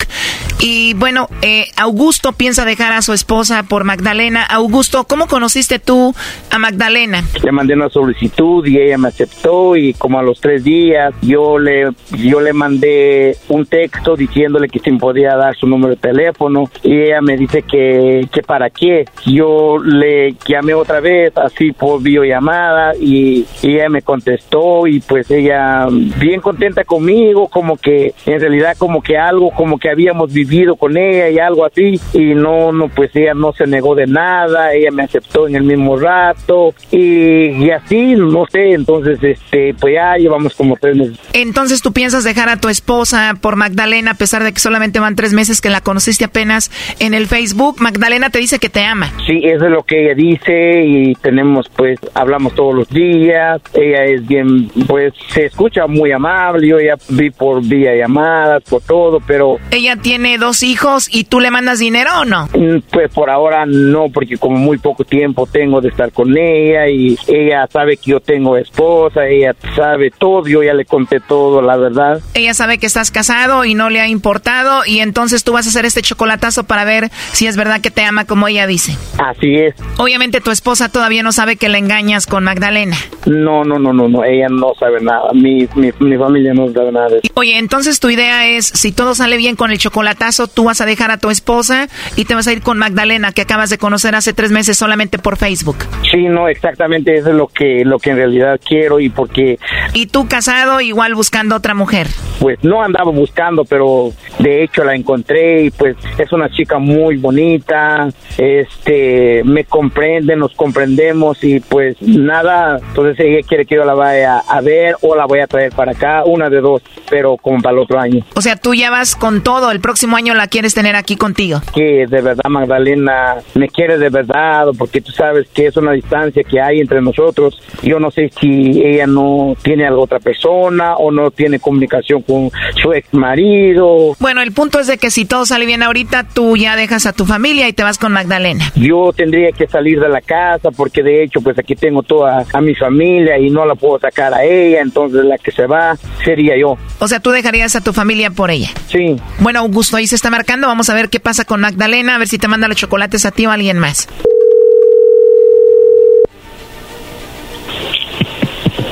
Y bueno, eh, Augusto piensa dejar a su esposa por Magdalena. Augusto, ¿cómo conociste tú a Magdalena? Le mandé una solicitud y ella me aceptó y como a los tres días yo le, yo le mandé un texto diciéndole que si podía dar su número de teléfono y ella me dice que, que para qué. Yo le llamé otra vez así por videollamada y, ella me contestó y pues ella bien contenta conmigo, como que en realidad como que algo, como que habíamos vivido con ella y algo así y no, no, pues ella no se negó de nada, ella me aceptó en el mismo rato y, así, no sé, entonces este, pues ya llevamos como tres meses. Entonces tú piensas dejar a tu esposa por Magdalena a pesar de que solamente van tres meses que la conociste apenas en el Facebook. Magdalena te dice que te ama. Sí, eso es lo que ella dice y tenemos pues hablamos todos los días ella es bien pues se escucha muy amable yo ya vi por vía llamadas por todo pero ella tiene dos hijos y tú le mandas dinero o no mm, pues por ahora no porque como muy poco tiempo tengo de estar con ella y ella sabe que yo tengo esposa ella sabe todo yo ya le conté todo la verdad. Ella sabe que estás casado y no le ha importado y entonces tú vas a hacer este chocolatazo para ver si es verdad que te ama como ella dice. Así es. Obviamente tu esposa todavía no sabe que le engañas con Magdalena. No, no, no, no, no, ella no sabe nada. Mi, mi, mi familia no sabe nada de eso. Oye, entonces tu idea es, si todo sale bien con el chocolatazo, tú vas a dejar a tu esposa y te vas a ir con Magdalena, que acabas de conocer hace tres meses solamente por Facebook. Sí, no, exactamente eso es lo que, lo que en realidad quiero y porque... ¿Y tú casado igual buscando otra mujer? Pues no andaba buscando, pero de hecho la encontré y pues es una chica muy bonita, este, me comprende, nos comprende y pues nada, entonces ella quiere que yo la vaya a ver o la voy a traer para acá, una de dos, pero como para el otro año. O sea, tú ya vas con todo, el próximo año la quieres tener aquí contigo. Que de verdad Magdalena me quiere de verdad, porque tú sabes que es una distancia que hay entre nosotros. Yo no sé si ella no tiene algo otra persona o no tiene comunicación con su ex marido. Bueno, el punto es de que si todo sale bien ahorita, tú ya dejas a tu familia y te vas con Magdalena. Yo tendría que salir de la casa porque que de hecho pues aquí tengo toda a mi familia y no la puedo sacar a ella, entonces la que se va sería yo. O sea, tú dejarías a tu familia por ella. Sí. Bueno, Augusto, ahí se está marcando, vamos a ver qué pasa con Magdalena, a ver si te manda los chocolates a ti o a alguien más.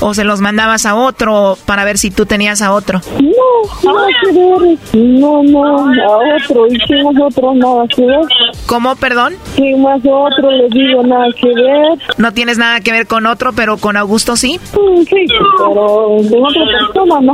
o se los mandabas a otro para ver si tú tenías a otro. No, nada que ver. No, no, a otro. Y si más otro, nada que ver. ¿Cómo, perdón? Si más otro, le digo nada que ver. No tienes nada que ver con otro, pero con Augusto sí. Mm, sí, pero de otra persona no.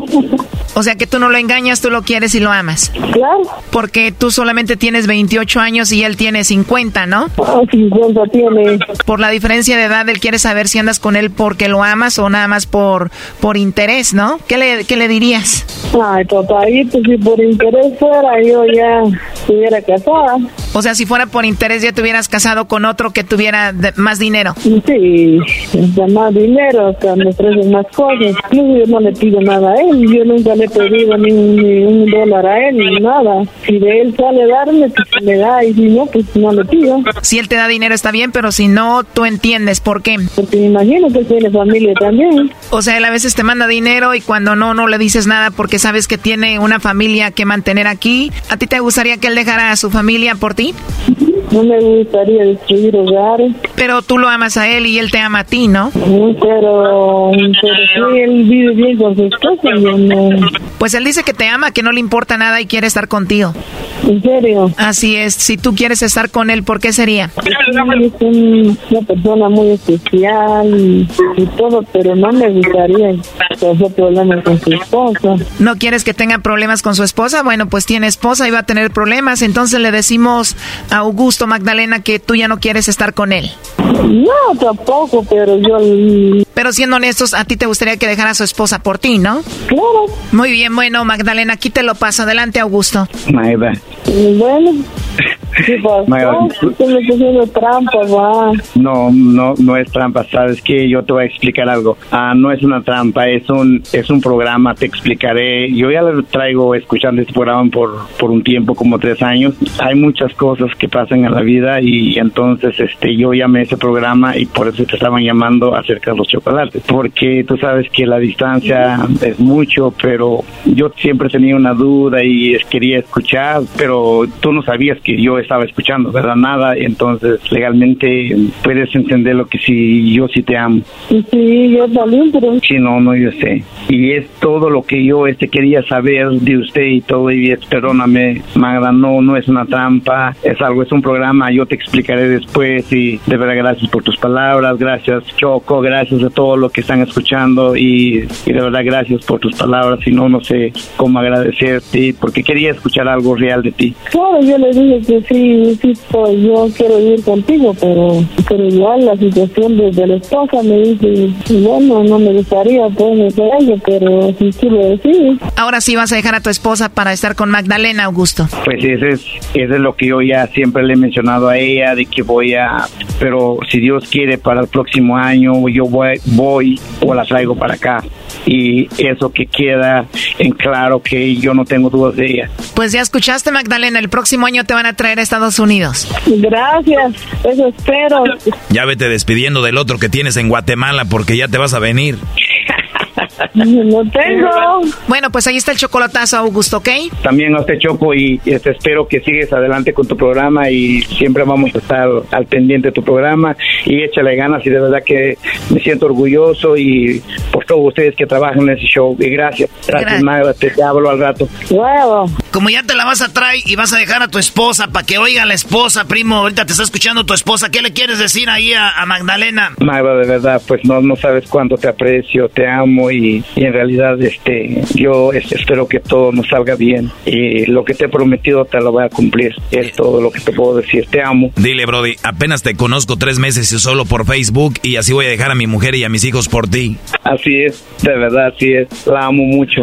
O sea que tú no lo engañas, tú lo quieres y lo amas. Claro. Porque tú solamente tienes 28 años y él tiene 50, ¿no? Ah, 50 tiene. Por la diferencia de edad, él quiere saber si andas con él porque lo amas o nada más por por interés, ¿no? ¿Qué le, qué le dirías? Ay, papá, si por interés fuera, yo ya estuviera casada. O sea, si fuera por interés ya te hubieras casado con otro que tuviera más dinero. Sí, más dinero, que me ofrecen más cosas. yo no le pido nada a él, yo nunca le he pedido ni un, dólar a él, ni nada. Si de él sale darme, pues me da, y si no, pues no le pido. Si él te da dinero está bien, pero si no, tú entiendes por qué. Porque me imagino que tiene familia también. O sea, él a veces te manda dinero y cuando no, no le dices nada porque sabes que tiene una familia que mantener aquí. ¿A ti te gustaría que él dejara a su familia por ti? No me gustaría destruir hogares. Pero tú lo amas a él y él te ama a ti, ¿no? Pero, pero sí, él vive bien con su esposa. No... Pues él dice que te ama, que no le importa nada y quiere estar contigo. ¿En serio? Así es. Si tú quieres estar con él, ¿por qué sería? Es una persona muy especial y, todo, pero no me gustaría tener problemas con su esposa. ¿No quieres que tenga problemas con su esposa? Bueno, pues tiene esposa y va a tener problemas. Entonces le decimos a Augusto Magdalena que tú ya no quieres estar con él. No, tampoco, pero yo... Pero siendo honestos, a ti te gustaría que dejara a su esposa por ti, ¿no? Claro. Muy bien, bueno, Magdalena, aquí te lo paso. Adelante, Augusto. Bueno. ¿Qué pasó? trampa, va. No, no, no es trampa, sabes que yo te voy a explicar algo. Ah, no es una trampa, es un, es un programa, te explicaré. Yo ya lo traigo escuchando este programa por, por un tiempo, como tres años. Hay muchas cosas que pasan en la vida y entonces este yo llamé ese programa y por eso te estaban llamando acerca de los chocolates. Porque tú sabes que la distancia es mucho, pero yo siempre tenía una duda y quería escuchar, pero tú no sabías que yo estaba escuchando, ¿verdad? Nada, entonces legalmente puedes entender lo que sí, yo sí te amo. Sí, yo también, pero... Sí, no, no, yo sé. Y es todo lo que yo este quería saber de usted y todo, y perdóname, Magda, no, no es una trampa, es algo, es un programa, yo te explicaré después y de verdad gracias por tus palabras, gracias Choco, gracias a todo lo que están escuchando y, y de verdad gracias por tus palabras, y no, no sé cómo agradecerte porque quería escuchar algo real de ti. Claro, yo le dije que sí, sí, pues, yo quiero ir contigo, pero, pero igual la situación de, la esposa me dice, bueno, no me gustaría pues ella, pero si quiero decir. Ahora sí vas a dejar a tu esposa para estar con Magdalena, Augusto. Pues ese es, ese es lo que yo ya siempre le he mencionado a ella, de que voy a, pero si Dios quiere para el próximo año, yo voy, voy o la traigo para acá. Y eso que queda en claro que yo no tengo dudas de ella. Pues ya escuchaste, Magdalena, el próximo año te van a traer a Estados Unidos. Gracias, eso espero. Ya vete despidiendo del otro que tienes en Guatemala porque ya te vas a venir. No tengo. Bueno, pues ahí está el chocolatazo, Augusto, ¿ok? También a usted, Choco, y, este, espero que sigues adelante con tu programa y siempre vamos a estar al pendiente de tu programa y échale ganas y de verdad que me siento orgulloso y por todos ustedes que trabajan en ese show. Y gracias, gracias, Magda, te, hablo al rato. Como ya te la vas a traer y vas a dejar a tu esposa para que oiga a la esposa, primo, ahorita te está escuchando tu esposa, ¿qué le quieres decir ahí a, a Magdalena? Magda, de verdad, pues no, no sabes cuánto te aprecio, te amo y y, en realidad este yo espero que todo nos salga bien y lo que te he prometido te lo voy a cumplir. Es todo lo que te puedo decir. Te amo. Dile, Brody, apenas te conozco tres meses y solo por Facebook y así voy a dejar a mi mujer y a mis hijos por ti. Así es, de verdad, así es. La amo mucho.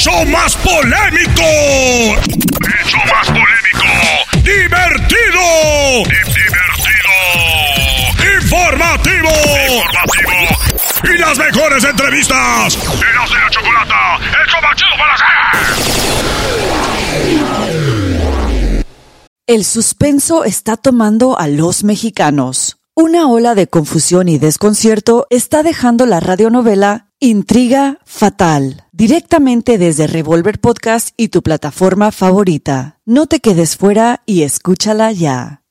show más polémico hecho más polémico, divertido, divertido, informativo, informativo y las mejores entrevistas. Eras de la chocolata, el show más chido para hacer. El suspenso está tomando a los mexicanos. Una ola de confusión y desconcierto está dejando la radionovela Intriga Fatal, directamente desde Revolver Podcast y tu plataforma favorita. No te quedes fuera y escúchala ya.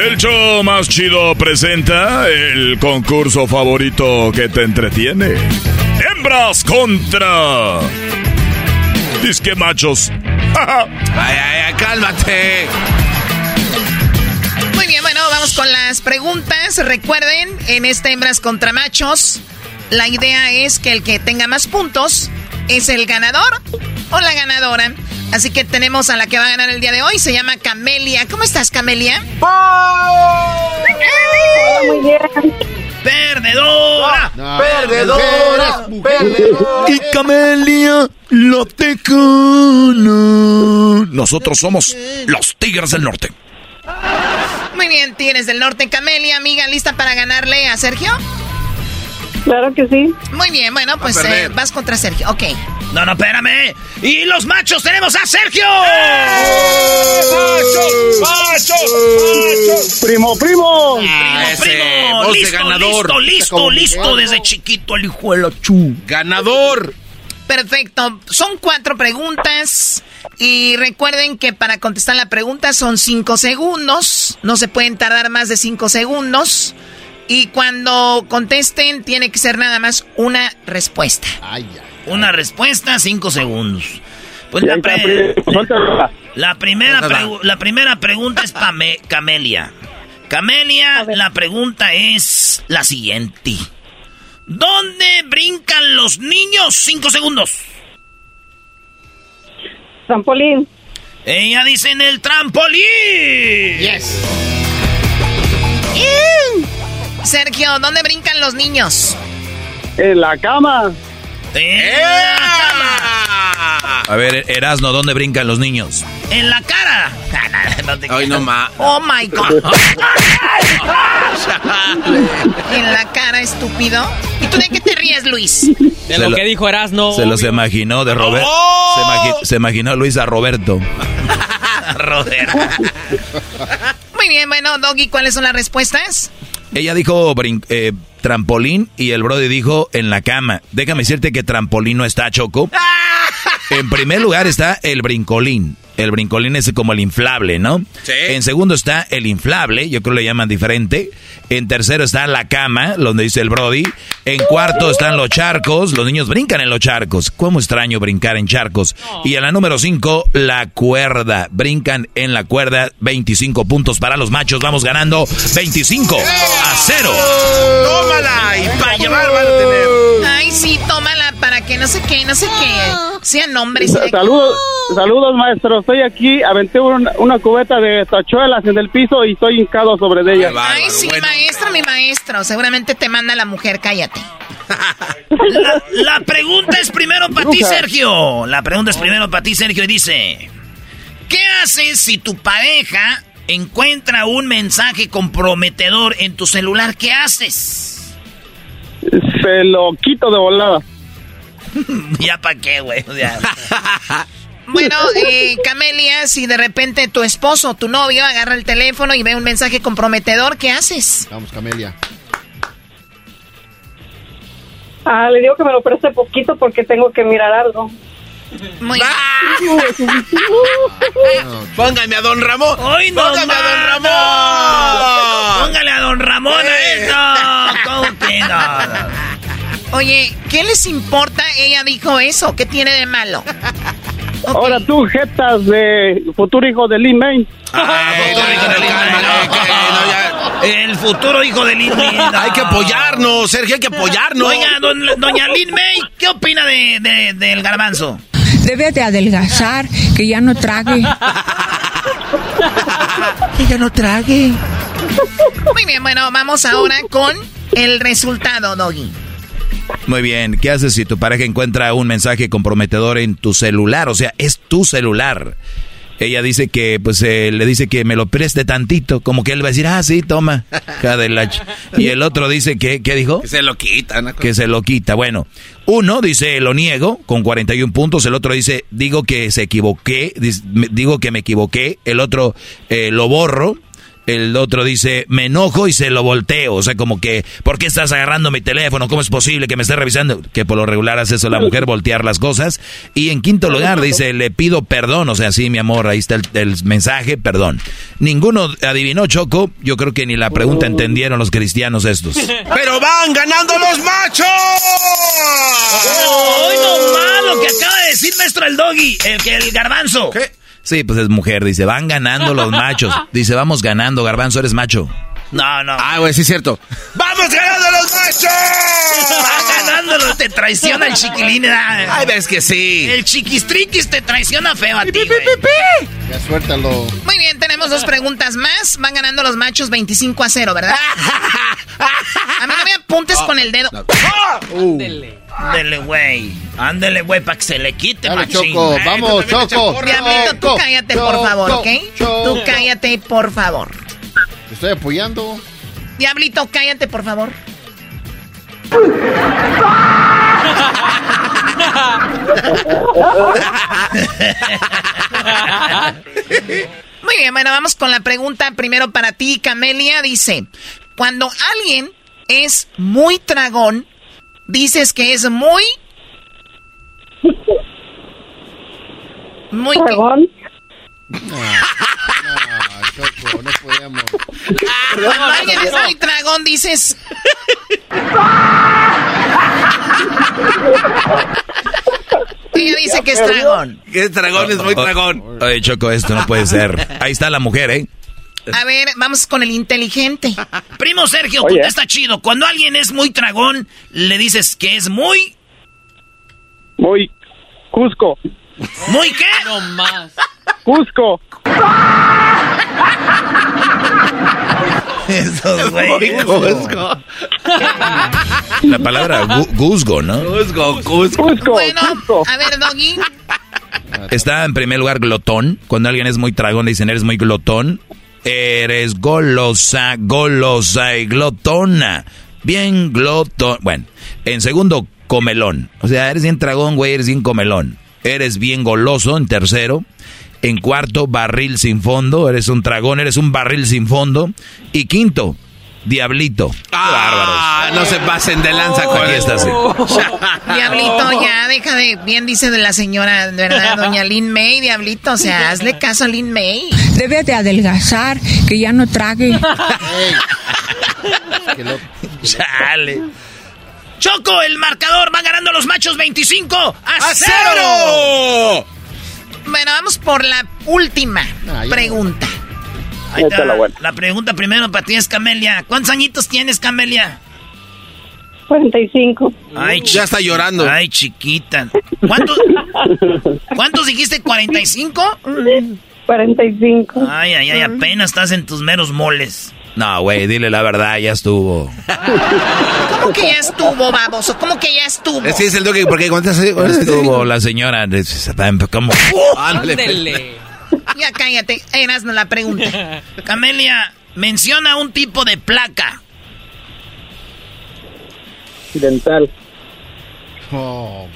El show más chido presenta el concurso favorito que te entretiene. Hembras contra... Disque machos ay, ay, cálmate. Muy bien, bueno, vamos con las preguntas. Recuerden, en este hembras contra machos, la idea es que el que tenga más puntos es el ganador o la ganadora. Así que tenemos a la que va a ganar el día de hoy. Se llama Camelia. ¿Cómo estás, Camelia? muy bien. ¡Perdedora! perdedora, Y Camelia, la tecana. Nosotros somos los Tigres del Norte. Muy bien, Tigres del Norte. Camelia, amiga, ¿lista para ganarle a Sergio? Claro que sí. Muy bien, bueno, pues eh, vas contra Sergio. Ok. No, no, espérame. Y los machos tenemos a Sergio. ¡Machos! ¡Machos! ¡Machos! ¡Primo, primo! Ah, primo, listo, listo, listo, listo, desde chiquito el hijo de la chu. ¡Ganador! Perfecto. Son cuatro preguntas. Y recuerden que para contestar la pregunta son cinco segundos. No se pueden tardar más de cinco segundos. Y cuando contesten, tiene que ser nada más una respuesta. Una respuesta, cinco segundos. Pues la, la primera, la primera pregunta es para Camelia. Camelia, la pregunta es la siguiente. ¿Dónde brincan los niños? Cinco segundos. Trampolín. Ella dice en el trampolín. Yes. Sergio, ¿dónde brincan los niños? En la cama. En la cama. A ver, Erasno, ¿dónde brincan los niños? En la cara. Ay, no más. Oh my God. en la cara, estúpido. ¿Y tú de qué te ríes, Luis? De lo, que dijo Erasno. Se los imaginó de Roberto. ¡Oh! Se, imaginó Luis a Roberto. Roberto. Muy bien, bueno, Doggy, ¿cuáles son las respuestas? Ella dijo eh, trampolín y el Brody dijo en la cama. Déjame decirte que trampolín no está, Choco. En primer lugar está el brincolín. El brincolín es como el inflable, ¿no? Sí. En segundo está el inflable, yo creo que le llaman diferente. En tercero está la cama, donde dice el Brody. En cuarto están los charcos, los niños brincan en los charcos. ¿Cómo extraño brincar en charcos? Y en la número cinco, la cuerda. Brincan en la cuerda, 25 puntos para los machos. Vamos ganando 25 a 0. ¡Tómala! Y para llevar van a tener. Ay, sí, tómala para que no sé qué, no sé qué. Sean nombres. Saludos, saludos, maestro. Estoy aquí, aventé una, una cubeta de tachuelas en el piso y estoy hincado sobre ella. Ay, sí, maestro, mi maestro. Seguramente te manda la mujer, cállate. La, la pregunta es primero para ti, Sergio. La pregunta es primero para ti, Sergio, y dice: ¿Qué haces si tu pareja encuentra un mensaje comprometedor en tu celular? ¿Qué haces? Se lo quito de volada. ya para qué, güey. Bueno, eh, Camelia, si de repente tu esposo o tu novio agarra el teléfono y ve un mensaje comprometedor, ¿qué haces? Vamos, Camelia. Ah, le digo que me lo preste poquito porque tengo que mirar algo. Muy Póngame a Don Ramón. ¡Hoy no Póngame a Don Ramón. no! Póngale a Don Ramón a esto. ¿Cómo que no? Oye, ¿qué les importa? Ella dijo eso. ¿Qué tiene de malo? Ahora tú, jetas de futuro hijo de Lee May. El futuro hijo de Lin May. Hay que apoyarnos, Sergio, hay que apoyarnos. Oiga, don- doña Lin May, ¿qué opina de, de- del garbanzo? Debe de adelgazar, que ya no trague. Que ya no trague. Muy bien, bueno, vamos ahora con el resultado, Doggy. Muy bien, ¿qué haces si tu pareja encuentra un mensaje comprometedor en tu celular? O sea, es tu celular. Ella dice que, pues, eh, le dice que me lo preste tantito, como que él va a decir, ah, sí, toma. hija de la ch-". Y el otro dice que, ¿qué dijo? Que se lo quitan. Que se lo quita. Bueno, uno dice, lo niego, con 41 puntos. El otro dice, digo que se equivoqué, digo que me equivoqué. El otro, eh, lo borro. El otro dice, me enojo y se lo volteo. O sea, como que, ¿por qué estás agarrando mi teléfono? ¿Cómo es posible que me estés revisando? Que por lo regular hace eso la mujer, voltear las cosas. Y en quinto lugar dice, le pido perdón. O sea, sí, mi amor, ahí está el, el mensaje, perdón. Ninguno adivinó, Choco. Yo creo que ni la pregunta entendieron los cristianos estos. Pero van ganando los machos. ¡Hoy no malo que acaba de decir maestro el doggy! El que el garbanzo. ¿Qué? Sí, pues es mujer, dice, van ganando los machos. Dice, vamos ganando, garbanzo, eres macho. No, no. Ah, güey, sí es cierto. ¡Vamos ganando los machos! Va ganándolo, te traiciona el chiquilín. Ay, ves que sí. El chiquistriquis te traiciona feo a ti. Ya suéltalo. Muy bien, tenemos dos preguntas más. Van ganando los machos 25 a 0, ¿verdad? A mí no me apuntes con el dedo. Ándele. Ándele, güey. Ándele, güey, para que se le quite, Dale, machín. Choco, vamos, no Choco. Diablito, tú Choco, cállate, por favor, ¿ok? Choco. Tú cállate, por favor. Te estoy apoyando. Diablito, cállate, por favor. Muy bien, bueno, vamos con la pregunta primero para ti, Camelia. Dice, cuando alguien es muy tragón, dices que es muy... Muy... ¿Tragón? Ah, Choco, no podemos. Cuando alguien es muy tragón, dices... Ella dice que es tragón. Que es dragón, es muy dragón. Oye, Choco, esto no puede ser. Ahí está la mujer, ¿eh? A ver, vamos con el inteligente. Primo Sergio, Oye. contesta chido. Cuando alguien es muy tragón, le dices que es muy... Muy Cusco. ¿Muy qué? No más. Cusco. Eso, güey. La palabra gu- guzgo, ¿no? Cusco, Cusco. Cusco. Bueno, Cusco. a ver, Doggy. Está en primer lugar glotón. Cuando alguien es muy tragón, dicen eres muy glotón. Eres golosa, golosa y glotona. Bien glotón. Bueno, en segundo, comelón. O sea, eres bien tragón, güey, eres bien comelón. Eres bien goloso en tercero. En cuarto, barril sin fondo. Eres un tragón, eres un barril sin fondo. Y quinto, diablito. Ah, no se pasen de lanza con Aquí está, sí. Diablito, ya, deja de. Bien dice de la señora, ¿verdad? Doña Lin May, Diablito. O sea, hazle caso a Lin May. Debe de adelgazar, que ya no trague. Chale. Choco, el marcador va ganando los machos 25 a, ¡A cero. cero! Bueno, vamos por la última Ah, pregunta. Ahí está. La pregunta primero para ti es Camelia. ¿Cuántos añitos tienes, Camelia? 45. Ay, Ya está llorando. Ay, chiquita. ¿Cuántos, ¿Cuántos dijiste? ¿45? 45. Ay, ay, ay, apenas estás en tus meros moles. No, güey, dile la verdad, ya estuvo. ¿Cómo que ya estuvo, baboso? ¿Cómo que ya estuvo? Ese es el doggy, porque cuando estuvo la señora. ¿Cómo? Ándele. Ya cállate, eras la pregunta. Camelia, menciona un tipo de placa. Dental. Oh,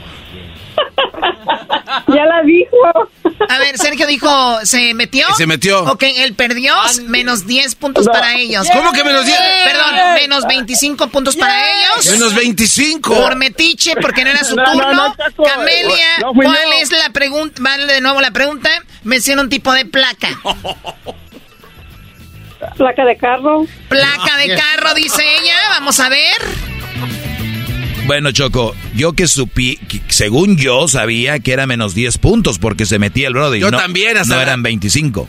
Ya la dijo. A ver, Sergio dijo, ¿se metió? Se metió. Ok, él perdió, menos 10 puntos No. para ellos. ¿Cómo que menos 10? Perdón, menos 25 puntos para ellos. Menos 25. Por metiche, porque no era su No, no, turno. no. Camelia, ¿cuál es la pregunta? Vale de nuevo la pregunta. Menciona un tipo de placa. Placa de carro. Placa de carro, dice ella. Vamos a ver. Bueno, Choco, yo que supí, que según yo sabía que era menos 10 puntos porque se metía el Brody. Yo no, también, hasta No eran 25.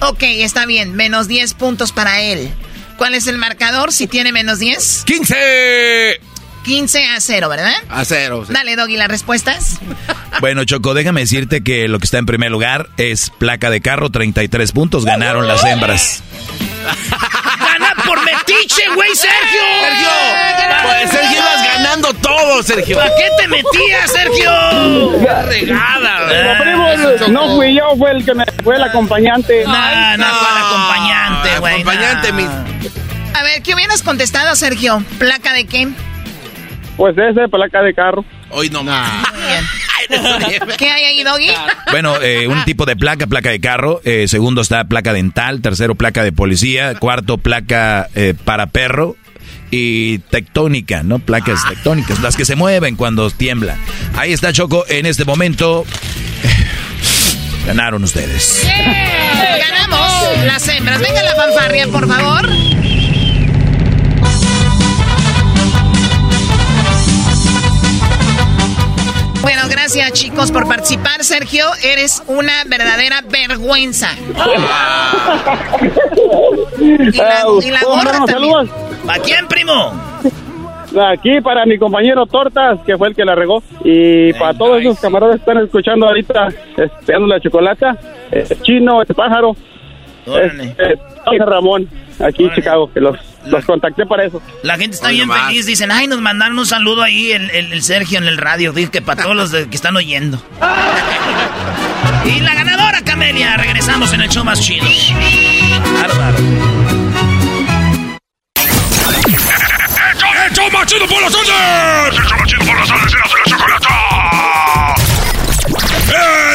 Ok, está bien. Menos 10 puntos para él. ¿Cuál es el marcador si tiene menos 10? 15 15 a 0, ¿verdad? a cero. sí. Dale, Doggy, las respuestas. Bueno, Choco, déjame decirte que lo que está en primer lugar es placa de carro, 33 puntos. Ganaron las hembras. ¡Gana por metiche, güey, Sergio! Sergio, pues Sergio ibas ganando todo, Sergio. ¿Para qué te metías, Sergio? ¡Qué regada, No, primo, no fui yo, fue el que me fue el acompañante. No, no, fue el acompañante, güey. Acompañante, no. mis. A ver, ¿qué hubieras contestado, Sergio? ¿Placa de qué? Pues ese, placa de carro. Hoy no más. ¿Qué hay ahí, Doggy? Bueno, eh, un tipo de placa, placa de carro. eh, segundo está placa dental. Tercero, placa de policía. Cuarto, placa eh, para perro. Y tectónica, ¿no? Placas tectónicas, las que se mueven cuando tiembla. Ahí está Choco, en este momento. Ganaron ustedes. Ganamos las hembras. Venga la fanfarria, por favor. Gracias, chicos, por participar. Sergio, eres una verdadera vergüenza. y la, y la gorra también. saludos. ¿Para quién, primo? Aquí para mi compañero Tortas, que fue el que la regó. Y para todos esos camaradas que están escuchando ahorita, esperando la chocolata, eh, Chino, el pájaro, este, Ramón, aquí en Chicago, que los, los contacté para eso. La gente está bien feliz. Dicen, ay, nos mandaron un saludo ahí el, el- el Sergio en el radio. Dice que para todos los de- que están oyendo. y la ganadora, Camelia. Regresamos en el show más chido. Bárbaro. ¡El show más chido por las! ¡El show más chido por las! ¡Erasmo y la chocolata!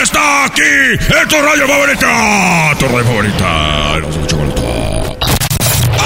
¡Está aquí! ¡Es tu radio favorita! ¡Tu radio favorita!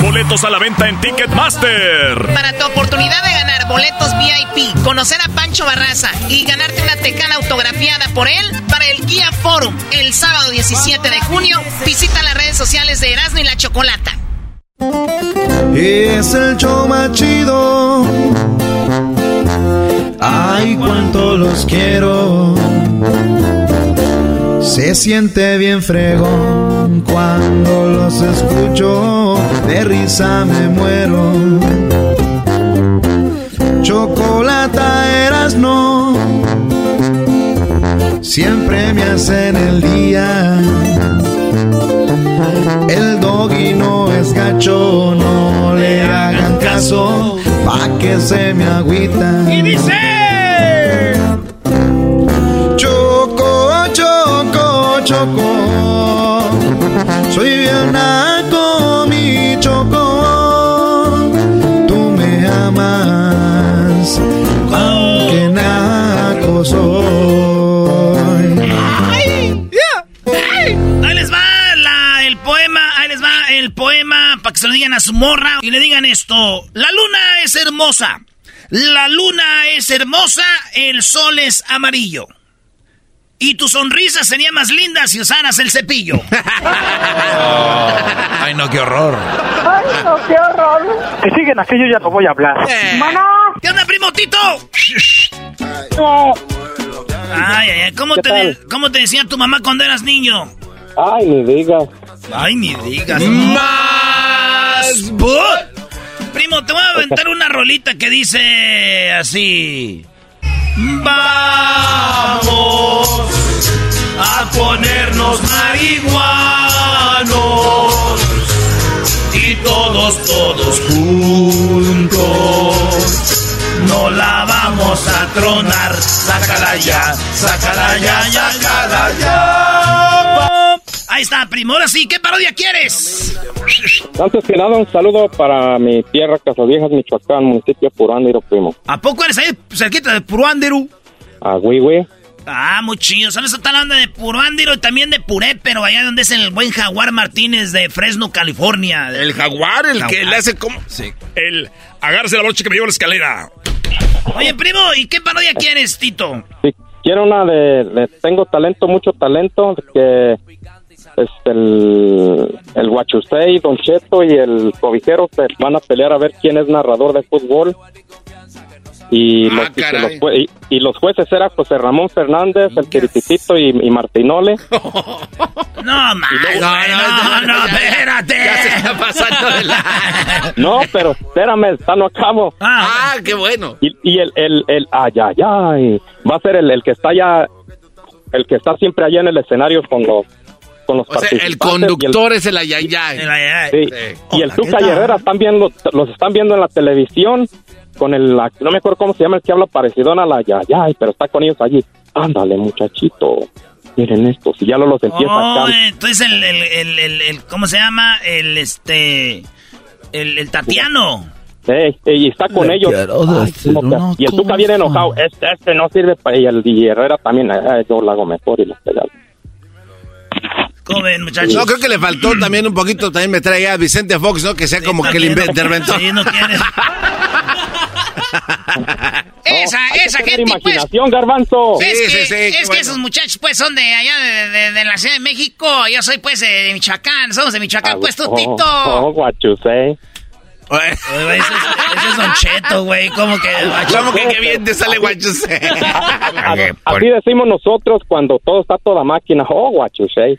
Boletos a la venta en Ticketmaster. Para tu oportunidad de ganar boletos VIP, conocer a Pancho Barraza y ganarte una tecana autografiada por él para el Guía Forum el sábado 17 de junio, visita las redes sociales de Erasmo y la Chocolata. Es el show más chido. Ay, cuánto los quiero. Se siente bien fregón cuando los escucho. De risa me muero. Chocolata eras no. Siempre me hacen el día. El doggy no es gacho, no le hagan caso, pa' que se me agüita. Y dice: Choco, choco, choco, soy bien naco, mi choco. Tú me amas, aunque naco soy. Ahí les va el poema, ahí les va el poema para que se lo digan a su morra y le digan esto. La luna es hermosa. La luna es hermosa, el sol es amarillo. Y tu sonrisa sería más linda si usaras el cepillo. Ay, no, qué horror. Ay, no, qué horror. Que siguen así, yo ya no voy a hablar. Mana. ¿Qué onda, primo Tito? Ay, ay, ay, ¿cómo ¿Qué te, de- ¿cómo te decía tu mamá cuando eras niño? Ay, ni digas. Ay, ni digas. ¡Más! Primo, te voy a aventar una rolita que dice así. Vamos a ponernos marihuanos y todos, todos juntos. No la vamos a tronar. Sácala ya, sácala ya, sácala ya. Ahí está, primo. Ahora sí, ¿qué parodia quieres? Antes que nada, un saludo para mi tierra, Casaviejas, Michoacán, municipio de Purándiro, primo. ¿A poco eres ahí cerquita de Puruándiro? A Huihue. Ah, muy chido. ¿Sabes? Está hablando de Puruándiro y también de Puré, pero allá donde es el buen Jaguar Martínez de Fresno, California. El jaguar, el que le hace como... Sí. El agárrese la brocha que me lleva a la escalera. Oye, primo, ¿y qué parodia quieres, Tito? Sí, quiero una de, de Tengo talento, mucho talento, que es el, el Huachusei, Don Cheto y el Cobijero se van a pelear a ver quién es narrador de fútbol. Y, los, y que caray. los jue- y- y los jueces eran José Ramón Fernández, el Quirititito y, y Martinole. No, más, güey, no, no, espérate. Ya se está pasando de la... No, pero espérame, está no acabo. Ah, qué bueno. Y, y el, el, el, ay, ay, ay, va a ser el, el que está allá, el que está siempre allá en el escenario con los, con los O sea, el conductor es el ayayay. El ayayay. Sí. Y el Tuca y Herrera están viendo, los están viendo en la televisión con el, no me acuerdo cómo se llama el que habla parecido a la Yayay, pero está con ellos allí. Ándale, muchachito. Miren esto, si ya lo los empieza Oh, acá. entonces el, el, el, el- el- ¿cómo se llama? El, este, El, el Tatiano. Sí, y está con ellos. Ay, Tuca. y el Tuca viene enojado. Este, este no sirve para y el y Herrera también. eh, yo lo hago mejor y lo pegado. ¿Cómo ven, muchachos? No, creo que le faltó también un poquito, también me trae a Vicente Fox, ¿no? Que sea como que el interventor. Sí, no quiere. Esa, que esa gente, pues. imaginación, garbanzo. Es, Sí, que, sí, sí, es que bueno. esos muchachos, pues, son de allá de, de- de la Ciudad de México. Yo soy, pues, de Michoacán. Somos de Michoacán, pues, tú, Oh, Tito. oh, guachusé. Oye, Ese es, ese es Don Cheto, güey. ¿Cómo que? ¿Cómo que qué bien te sale guachusé? Así decimos nosotros cuando todo está toda máquina. Oh, guachusé.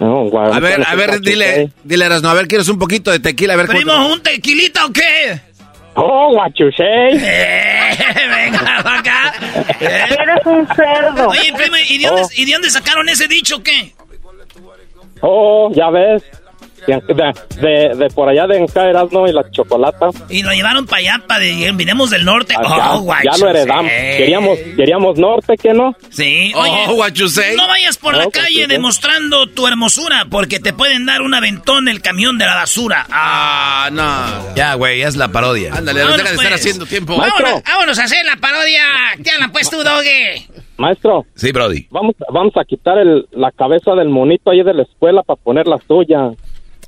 No, A ver, a ver, dile, dile, Erasno, a ver, ¿quieres un poquito de tequila? A ver, Primo, ¿un tequilita o qué? Oh, guachusé. Venga, pa' acá. Eres un cerdo. Oye, primo, ¿y de, dónde, Oh. ¿y de dónde sacaron ese dicho o qué? Oh, ya ves. De, de, de- por allá de Encaeras, ¿no? Y la chocolata. Y lo llevaron para allá, para de, vinimos del norte. Ah, oh, ya, lo heredamos. Queríamos, queríamos norte, ¿qué no? Sí, Oh, oye, guachusé. no vayas por la Oh, calle demostrando tu hermosura, porque te pueden dar un aventón el camión de la basura. Ah, no. Ya, güey, es la parodia. Ándale, Vámonos, deja de estar pues. haciendo tiempo. Vámonos, vámonos a hacer la parodia. ¿Qué hablan pues tú, Doge? Maestro, Sí, Brody. vamos, vamos a quitar el, la cabeza del monito ahí de la escuela para poner la suya.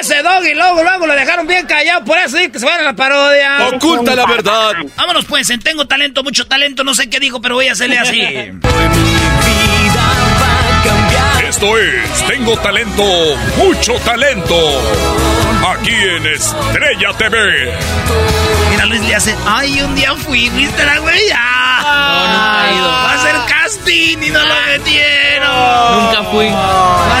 Ese Doggy luego, luego lo dejaron bien callado, por eso dice que se van a la parodia. Oculta la verdad. Vámonos pues, en Tengo Talento, mucho talento, no sé qué dijo, pero voy a hacerle así. Esto es Tengo Talento, mucho talento. Aquí en Estrella TV. Mira, Luis le hace, ay, un día fui, ¿viste la güey? Ah, No, nunca he ido. Va a hacer casting y no lo metieron. Nunca fui. Va a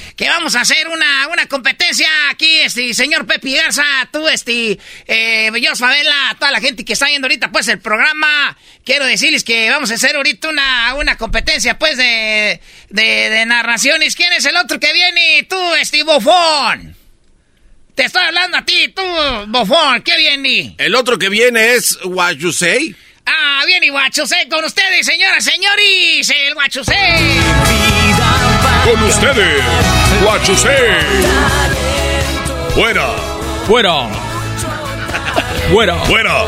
que vamos a hacer una, una competencia aquí, este, señor Pepe Garza, tú, este, eh, yo, Favela, a toda la gente que está viendo ahorita, pues, el programa. Quiero decirles que vamos a hacer ahorita una, una competencia, pues, de, de, de narraciones. ¿Quién es el otro que viene? Tú, este, bofón. Te estoy hablando a ti, tú, bofón. ¿Qué viene? El otro que viene es What You Say. Ah, bien, y Guachusé con ustedes, señoras, señores, el Guachusé. Con ustedes, Guachusé. Fuera, Fuera. Fuera. fuera.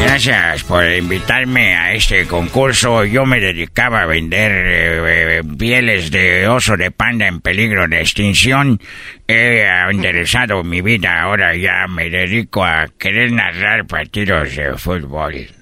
Gracias por invitarme a este concurso. Yo me dedicaba a vender eh, eh, pieles de oso de panda en peligro de extinción. He enderezado mi vida. Ahora ya me dedico a querer narrar partidos de fútbol.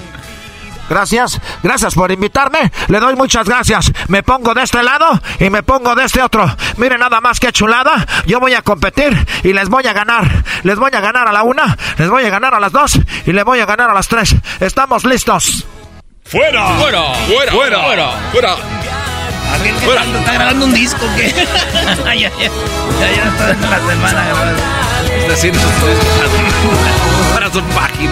Gracias, gracias por invitarme. Le doy muchas gracias. Me pongo de este lado y me pongo de este otro. Miren nada más que chulada. Yo voy a competir y les voy a ganar. Les voy a ganar a la una, les voy a ganar a las dos y les voy a ganar a las tres. Estamos listos. Fuera, Fuera. fuera, fuera, Fuera. fuera. Que está, está grabando un disco que. ya, ya, ya, ya está en la semana grabando. Es decir, para su página.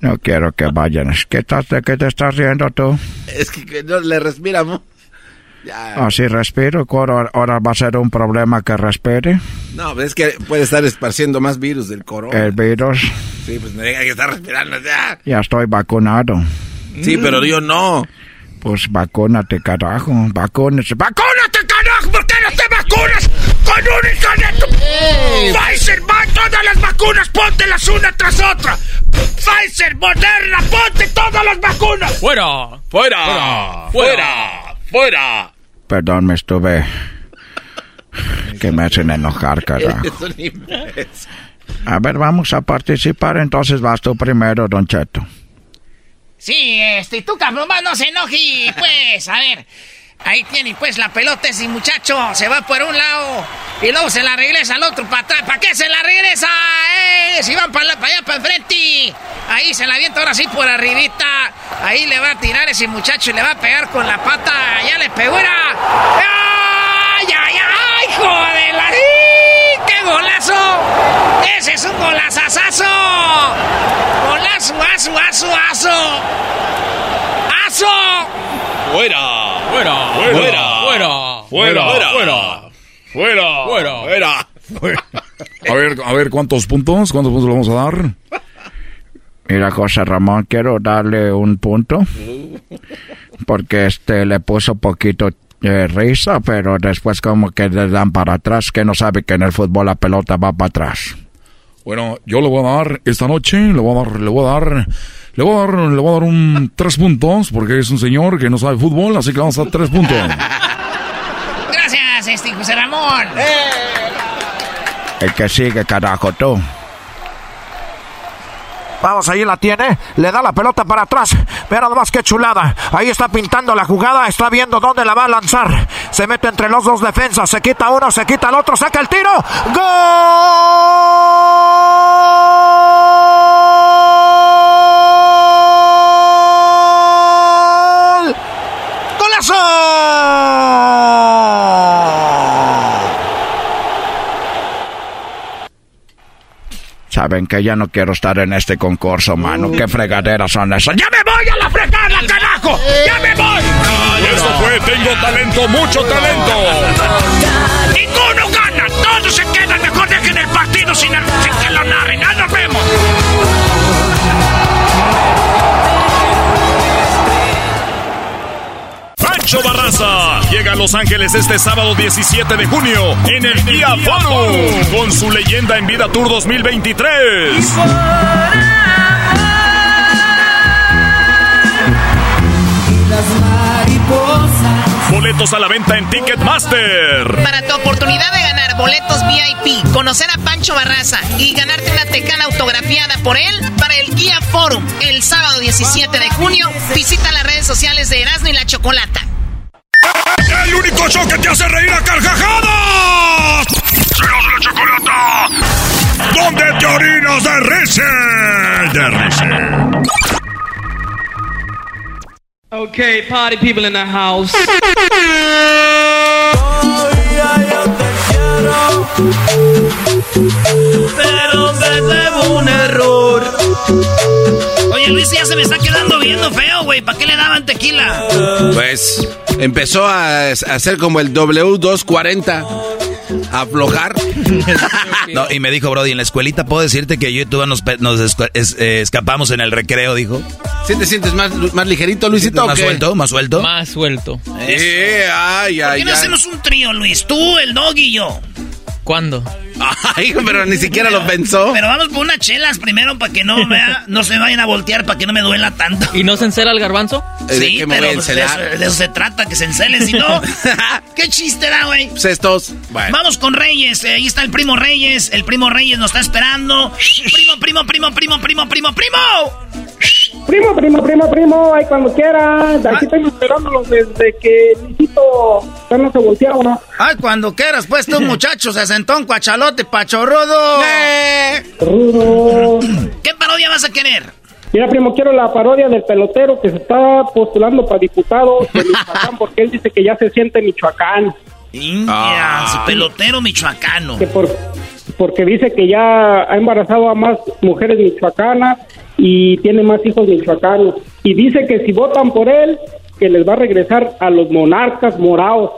No quiero que vayan. ¿Qué, estás, ¿De qué te estás riendo tú? Es que, no le respiramos. Ya. Así respiro, ahora, ahora va a ser un problema que respire No, es que puede estar esparciendo más virus del corona. el virus. Sí, pues me hay que estar respirando ya. Ya estoy vacunado. Sí, pero yo no. Pues vacúnate, carajo. Vacúnate. ¡Vacúnate, carajo! ¿Por qué no te vacunas con un hijo de tu... Pfizer, va todas las vacunas, póntelas una tras otra. Pfizer, Moderna, ponte todas las vacunas. ¡Fuera! ¡Fuera! ¡Fuera! ¡Fuera! Perdón, me estuve... Que me hacen enojar, carajo. A ver, vamos a participar. Entonces vas tú primero, Don Cheto. Sí, este, tú cabrón, más no se enoje, pues, a ver. Ahí tiene, pues, la pelota ese muchacho. Se va por un lado y luego se la regresa al otro para atrás. ¿Para qué se la regresa? ¡Eh! Si van para allá, para enfrente. Ahí se la avienta ahora sí por arribita. Ahí le va a tirar ese muchacho y le va a pegar con la pata. Ya le pegó, era. ¡Ay, ay, ay! ¡Joder! la- ¡Sí! ¡Qué golazo! ¡Ese es un golazazazo! ¡Golazo, aso, aso, aso! ¡Aso! ¡Fuera! ¡Fuera! ¡Fuera! ¡Fuera! ¡Fuera! ¡Fuera! ¡Fuera! ¡Fuera! A ver, a ver, ¿cuántos puntos? ¿Cuántos puntos le vamos a dar? Mira, José Ramón, quiero darle un punto. Porque este le puso poquito eh, risa, pero después como que le dan para atrás, que no sabe que en el fútbol la pelota va para atrás. Bueno, yo le voy a dar esta noche, le voy a dar, le voy a dar, le voy a dar, le voy a dar un tres puntos, porque es un señor que no sabe fútbol, así que le vamos a dar tres puntos. Gracias, este José Ramón. El que sigue, carajo, tú. Vamos, ahí la tiene. Le da la pelota para atrás. Mira nada más que chulada. Ahí está pintando la jugada. Está viendo dónde la va a lanzar. Se mete entre los dos defensas. Se quita uno, se quita el otro. Saca el tiro. ¡Gol! ¡Golazo! Saben que ya no quiero estar en este concurso, mano. ¿Qué fregaderas son esas? ¡Ya me voy a la fregada, carajo! ¡Ya me voy! Y esto fue Tengo Talento, Mucho Talento. ¡Ninguno gana! ¡Todos se quedan! Mejor dejen el partido sin, el- sin que lo narren. ¡Ya nos vemos! Pancho Barraza llega a Los Ángeles este sábado 17 de junio en el Día Forum con su leyenda en vida Tour 2023. Boletos a la venta en Ticketmaster. Para tu oportunidad de ganar boletos VIP, conocer a Pancho Barraza y ganarte una tecana autografiada por él para el Guía Forum el sábado 17 de junio, visita las redes sociales de Erasmo y la Chocolata. El único show que te hace reír a carcajadas. ¡Serás la chocolata! ¿Dónde te orinas de risa? De risa. Okay, party people in the house. Pero me un error. Oye, Luis ya se me está quedando viendo feo, güey. ¿Para qué le daban tequila? Pues empezó a, hacer como el W240. Aflojar. no, y me dijo, Brody, en la escuelita puedo decirte que yo y tú nos, eh, escapamos en el recreo, dijo. ¿Sí te sientes más, más ligerito, Luisito? ¿Más suelto? ¿Más suelto? Más suelto. Eh, ay, ¿Por qué no hacemos un trío, Luis? Tú, el dog y yo. ¿Cuándo? Ay, pero ni siquiera lo pensó. Pero vamos por unas chelas primero para que no vea, no se vayan a voltear, para que no me duela tanto. ¿Y no se encela el garbanzo? Sí, pero pues, de, eso, se trata, que se encele, si no. ¿Qué chiste da, güey? Pues estos. Vamos con Reyes, eh, ahí está el primo Reyes, el primo Reyes nos está esperando. Primo, primo, primo, primo, primo, primo, primo. Primo, primo, primo, primo, ahí cuando quieras. Aquí estoy esperándolos desde que Luisito no se volteaba, ¿no? Ay, cuando quieras, pues tú, muchacho, se sentó un cuachalote pachorrudo. Rudo. ¿Qué parodia vas a querer? Mira, primo, quiero la parodia del pelotero que se está postulando para diputado de Michoacán porque él dice que ya se siente Michoacán. India, su pelotero michoacano. Que por, porque dice que ya ha embarazado a más mujeres michoacanas y tiene más hijos michoacanos. Y dice que si votan por él, que les va a regresar a los monarcas morados.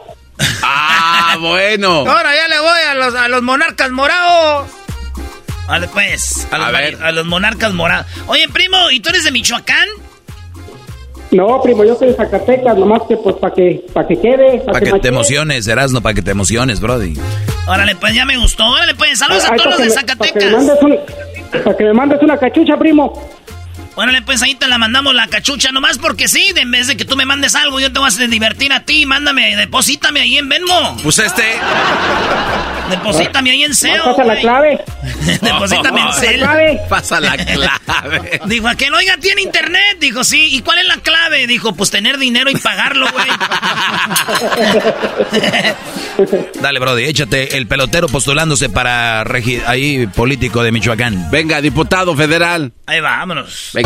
Ah, bueno. Ahora ya le voy a los, a los monarcas morados. Vale, pues, a los, a los monarcas morados. Oye, primo, ¿y tú eres de Michoacán? No, primo, yo soy de Zacatecas, nomás que pues para que, para que quede. Para que, te emociones, Erasno, para que te emociones, Brody. Órale, pues ya me gustó. Órale, pues saludos a todos los de Zacatecas. Para que, me mandes una cachucha, primo. Órale, pues ahí te la mandamos la cachucha, nomás porque sí, en vez de que tú me mandes algo, yo te voy a divertir a ti, mándame, deposítame ahí en Venmo. Pues este. Deposítame ahí en SEO. Pasa la clave. deposítame en SEO. Pasa la clave. Dijo, aquel, oiga, tiene internet. Dijo, sí. ¿Y cuál es la clave? Dijo, pues tener dinero y pagarlo, güey. Dale, Brody, échate el pelotero postulándose para ahí político de Michoacán. Venga, diputado federal. Ahí va, vámonos. Venga.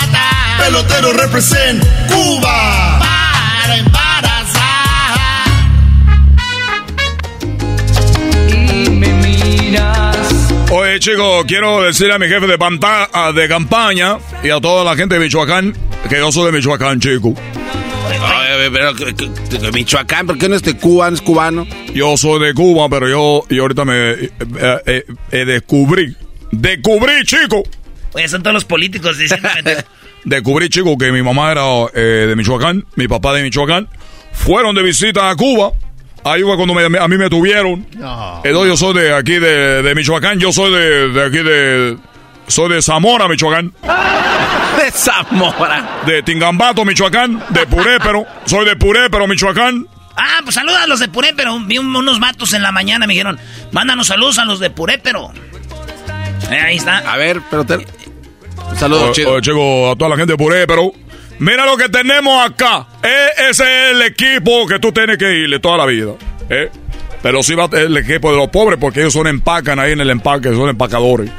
pelotero represent Cuba. Para embarazar. Y me miras. Oye, chicos, quiero decir a mi jefe de, de campaña y a toda la gente de Michoacán que yo soy de Michoacán, chico. pero, Michoacán, ¿por qué no es de Cuba, es cubano? Yo soy de Cuba, pero yo y ahorita me eh, eh, eh, descubrí, descubrí, chico. Oye, son todos los políticos diciendo descubrí, chicos, que mi mamá era eh, de Michoacán, mi papá de Michoacán. Fueron de visita a Cuba. Ahí fue cuando a mí me tuvieron. Entonces yo soy de aquí de, Michoacán. Yo soy de, aquí de... Soy de Zamora, Michoacán. de Zamora. De Tingambato, Michoacán. De Purépero. Soy de Purépero, Michoacán. Ah, pues saluda a los de Purépero. Vi unos matos en la mañana, me dijeron, mándanos saludos a los de Purépero. Eh, ahí está. A ver, pero te... Saludos, chico. a toda la gente ahí, pero mira lo que tenemos acá. E, ese es el equipo que tú tienes que irle toda la vida. ¿eh? Pero sí va el equipo de los pobres porque ellos son empacan ahí en el empaque, son empacadores.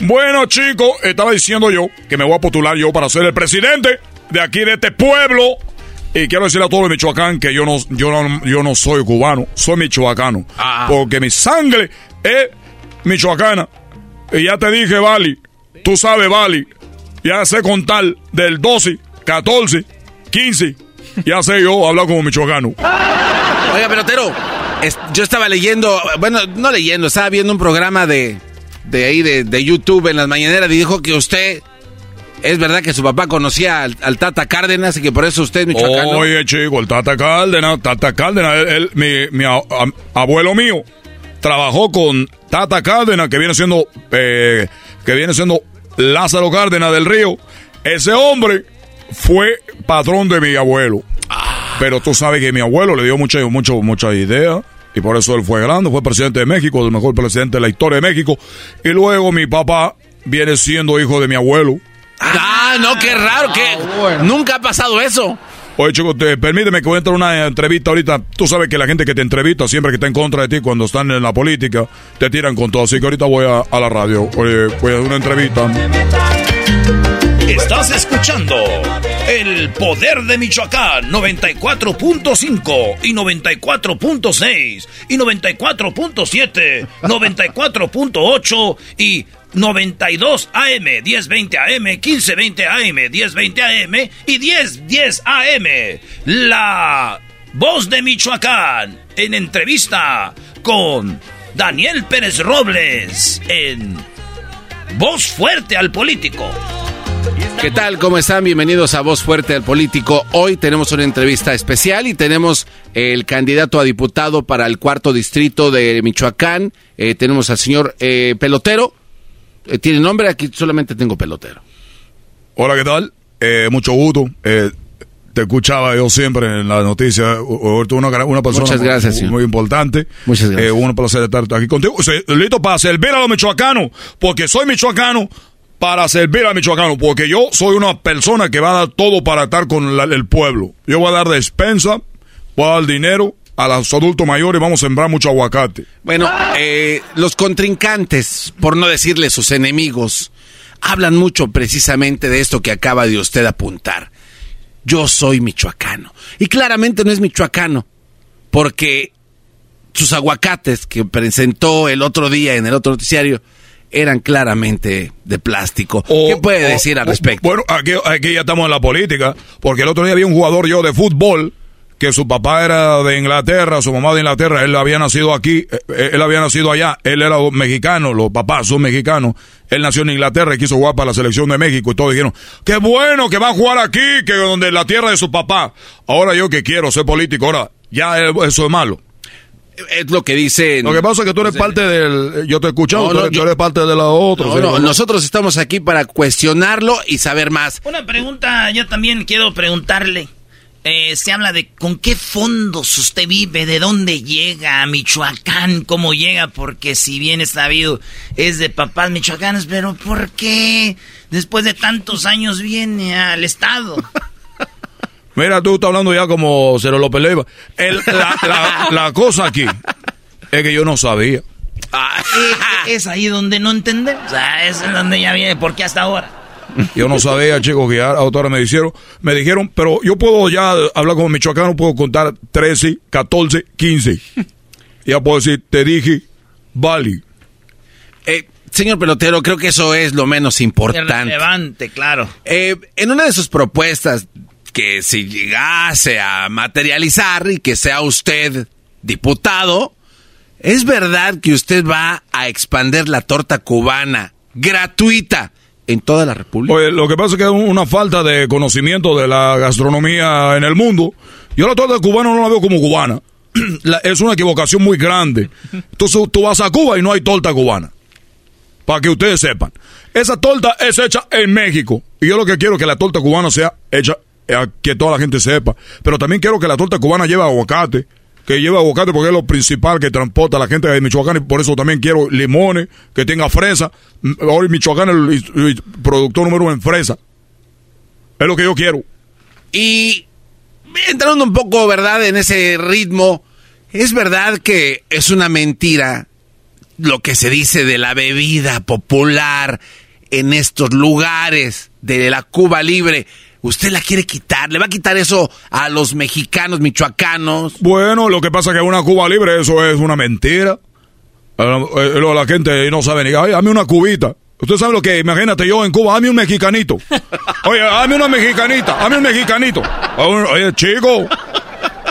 Bueno, chicos, estaba diciendo yo que me voy a postular yo para ser el presidente de aquí de este pueblo. Y quiero decirle a todos los Michoacán que yo no, yo no, yo no soy cubano, soy michoacano. Ah. Porque mi sangre es michoacana. Y ya te dije, Vali, Tú sabes, Vali, ya sé contar del 12, 14, 15. Ya sé yo hablar como michoacano. Oiga, pelotero, yo estaba leyendo, bueno, no leyendo, estaba viendo un programa de, de ahí, de, YouTube en las mañaneras y dijo que usted ¿Es verdad que su papá conocía al, Tata Cárdenas y que por eso usted es michoacano? Oye, chico, el Tata Cárdenas, Tata Cárdenas, mi, mi abuelo mío trabajó con Tata Cárdenas, que viene siendo, eh, que viene siendo Lázaro Cárdenas del Río. Ese hombre fue patrón de mi abuelo. Pero tú sabes que mi abuelo le dio mucha, mucho, mucha idea. Y por eso él fue grande, fue presidente de México, el mejor presidente de la historia de México. Y luego mi papá viene siendo hijo de mi abuelo. Ah, no, qué raro, que nunca ha pasado eso. Oye, chico, te, permíteme que voy a entrar una entrevista ahorita. Tú sabes que la gente que te entrevista, siempre que está en contra de ti, cuando están en la política, te tiran con todo. Así que ahorita voy a, la radio. Voy a hacer una entrevista. Estás escuchando El Poder de Michoacán 94.5 y 94.6 y 94.7, 94.8 y 92 AM, 1020 AM, 1520 AM, 1020 AM y 1010 AM. La voz de Michoacán en entrevista con Daniel Pérez Robles en Voz Fuerte al Político. ¿Qué tal? ¿Cómo están? Bienvenidos a Voz Fuerte al Político. Hoy tenemos una entrevista especial y tenemos el candidato a diputado para el cuarto distrito de Michoacán. Eh, tenemos al señor eh, Pelotero. Eh, ¿Tiene nombre? Aquí solamente tengo Pelotero. Hola, ¿qué tal? Eh, mucho gusto. Eh, te escuchaba yo siempre en la noticia. Ahorita una, una persona Muchas gracias, muy, señor. muy importante. Muchas gracias. Eh, un placer estar aquí contigo. Listo para servir a los michoacanos, porque soy michoacano para servir a michoacanos, porque yo soy una persona que va a dar todo para estar con la- el pueblo. Yo voy a dar despensa, voy a dar dinero a los adultos mayores, vamos a sembrar mucho aguacate. Bueno, eh, los contrincantes, por no decirle sus enemigos, hablan mucho precisamente de esto que acaba de usted apuntar. Yo soy michoacano. Y claramente no es michoacano, porque sus aguacates que presentó el otro día en el otro noticiario eran claramente de plástico. ¿Qué puede O- decir al o- respecto? Bueno, aquí, aquí ya estamos en la política, porque el otro día había un jugador yo de fútbol que su papá era de Inglaterra, su mamá de Inglaterra, él había nacido aquí, eh, eh, él había nacido allá, él era mexicano, los papás son mexicanos, él nació en Inglaterra y quiso jugar para la selección de México y todos dijeron, qué bueno que va a jugar aquí, que donde la tierra de su papá. Ahora yo que quiero ser político, ahora ya eh, eso es malo. Es lo que dice... Lo que pasa es que tú eres parte del, yo te he escuchado, No, tú, no, eres, tú yo- eres parte de la otra. ¿no? nosotros estamos aquí para cuestionarlo y saber más. Una pregunta, yo también quiero preguntarle. Eh, se habla de con qué fondos usted vive, de dónde llega a Michoacán, cómo llega, porque si bien es sabido, es de papás michoacanos, pero ¿por qué después de tantos años viene al Estado? Mira, tú estás hablando ya como Cero López Leiva. El- la, la- la cosa aquí es que yo no sabía. Eh, es ahí donde no entendemos. O sea, es donde ya viene, ¿por qué hasta ahora? Yo no sabía, chicos, que ahora me dijeron, me dijeron, pero yo puedo ya hablar como michoacano, puedo contar 13, 14, 15. Ya puedo decir, te dije, vale. Eh, señor pelotero, creo que eso es lo menos importante. Relevante, claro. Eh, en una de sus propuestas, que si llegase a materializar y que sea usted diputado, ¿es verdad que usted va a expandir la torta cubana gratuita en toda la República? Lo que pasa es que es una falta de conocimiento de la gastronomía en el mundo. Yo la torta cubana no la veo como cubana. La- es una equivocación muy grande. Entonces tú vas a Cuba y no hay torta cubana. Para que ustedes sepan. Esa torta es hecha en México. Y yo lo que quiero es que la torta cubana sea hecha, eh, que toda la gente sepa. Pero también quiero que la torta cubana lleve aguacate. Que lleve aguacate porque es lo principal que transporta a la gente de Michoacán. Y por eso también quiero limones, que tenga fresa. Ahora Michoacán es el, el productor número uno en fresa. Es lo que yo quiero. Y entrando un poco, ¿verdad?, en ese ritmo, es verdad que es una mentira lo que se dice de la bebida popular en estos lugares de la Cuba libre. ¿Usted la quiere quitar? ¿Le va a quitar eso a los mexicanos, michoacanos? Bueno, lo que pasa es que una Cuba libre, eso es una mentira. Eh, eh, la gente no sabe ni, ay, dame una cubita. Usted sabe lo que, imagínate yo en Cuba, dame un mexicanito. Oye, dame una mexicanita, dame un mexicanito. Oye, chico,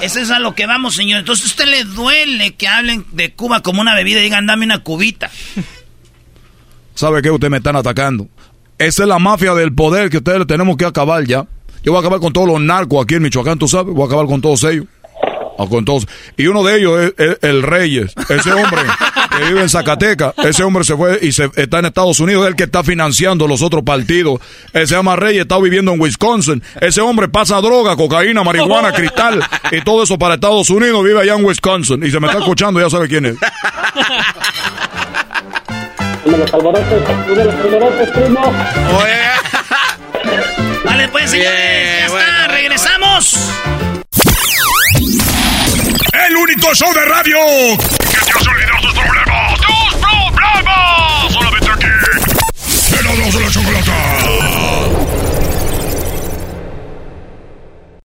Eso es a lo que vamos, señor. Entonces, ¿a usted le duele que hablen de Cuba como una bebida y digan, dame una cubita? ¿sabe qué? Ustedes me están atacando. Esa es la mafia del poder que ustedes tenemos que acabar ya. Yo voy a acabar con todos los narcos aquí en Michoacán, tú sabes, voy a acabar con todos ellos. O con todos. Y uno de ellos es, el Reyes. Ese hombre, que vive en Zacatecas. Ese hombre se fue y se, está en Estados Unidos, es el que está financiando los otros partidos. Él se llama Rey, está viviendo en Wisconsin. Ese hombre pasa droga, cocaína, marihuana, cristal y todo eso para Estados Unidos, vive allá en Wisconsin. Y se me está escuchando, ya sabe quién es. Vale, pues señores, yeah, ya está, regresamos. El único show de radio. Que te hace olvidar tus problemas, tus problemas, solamente aquí. El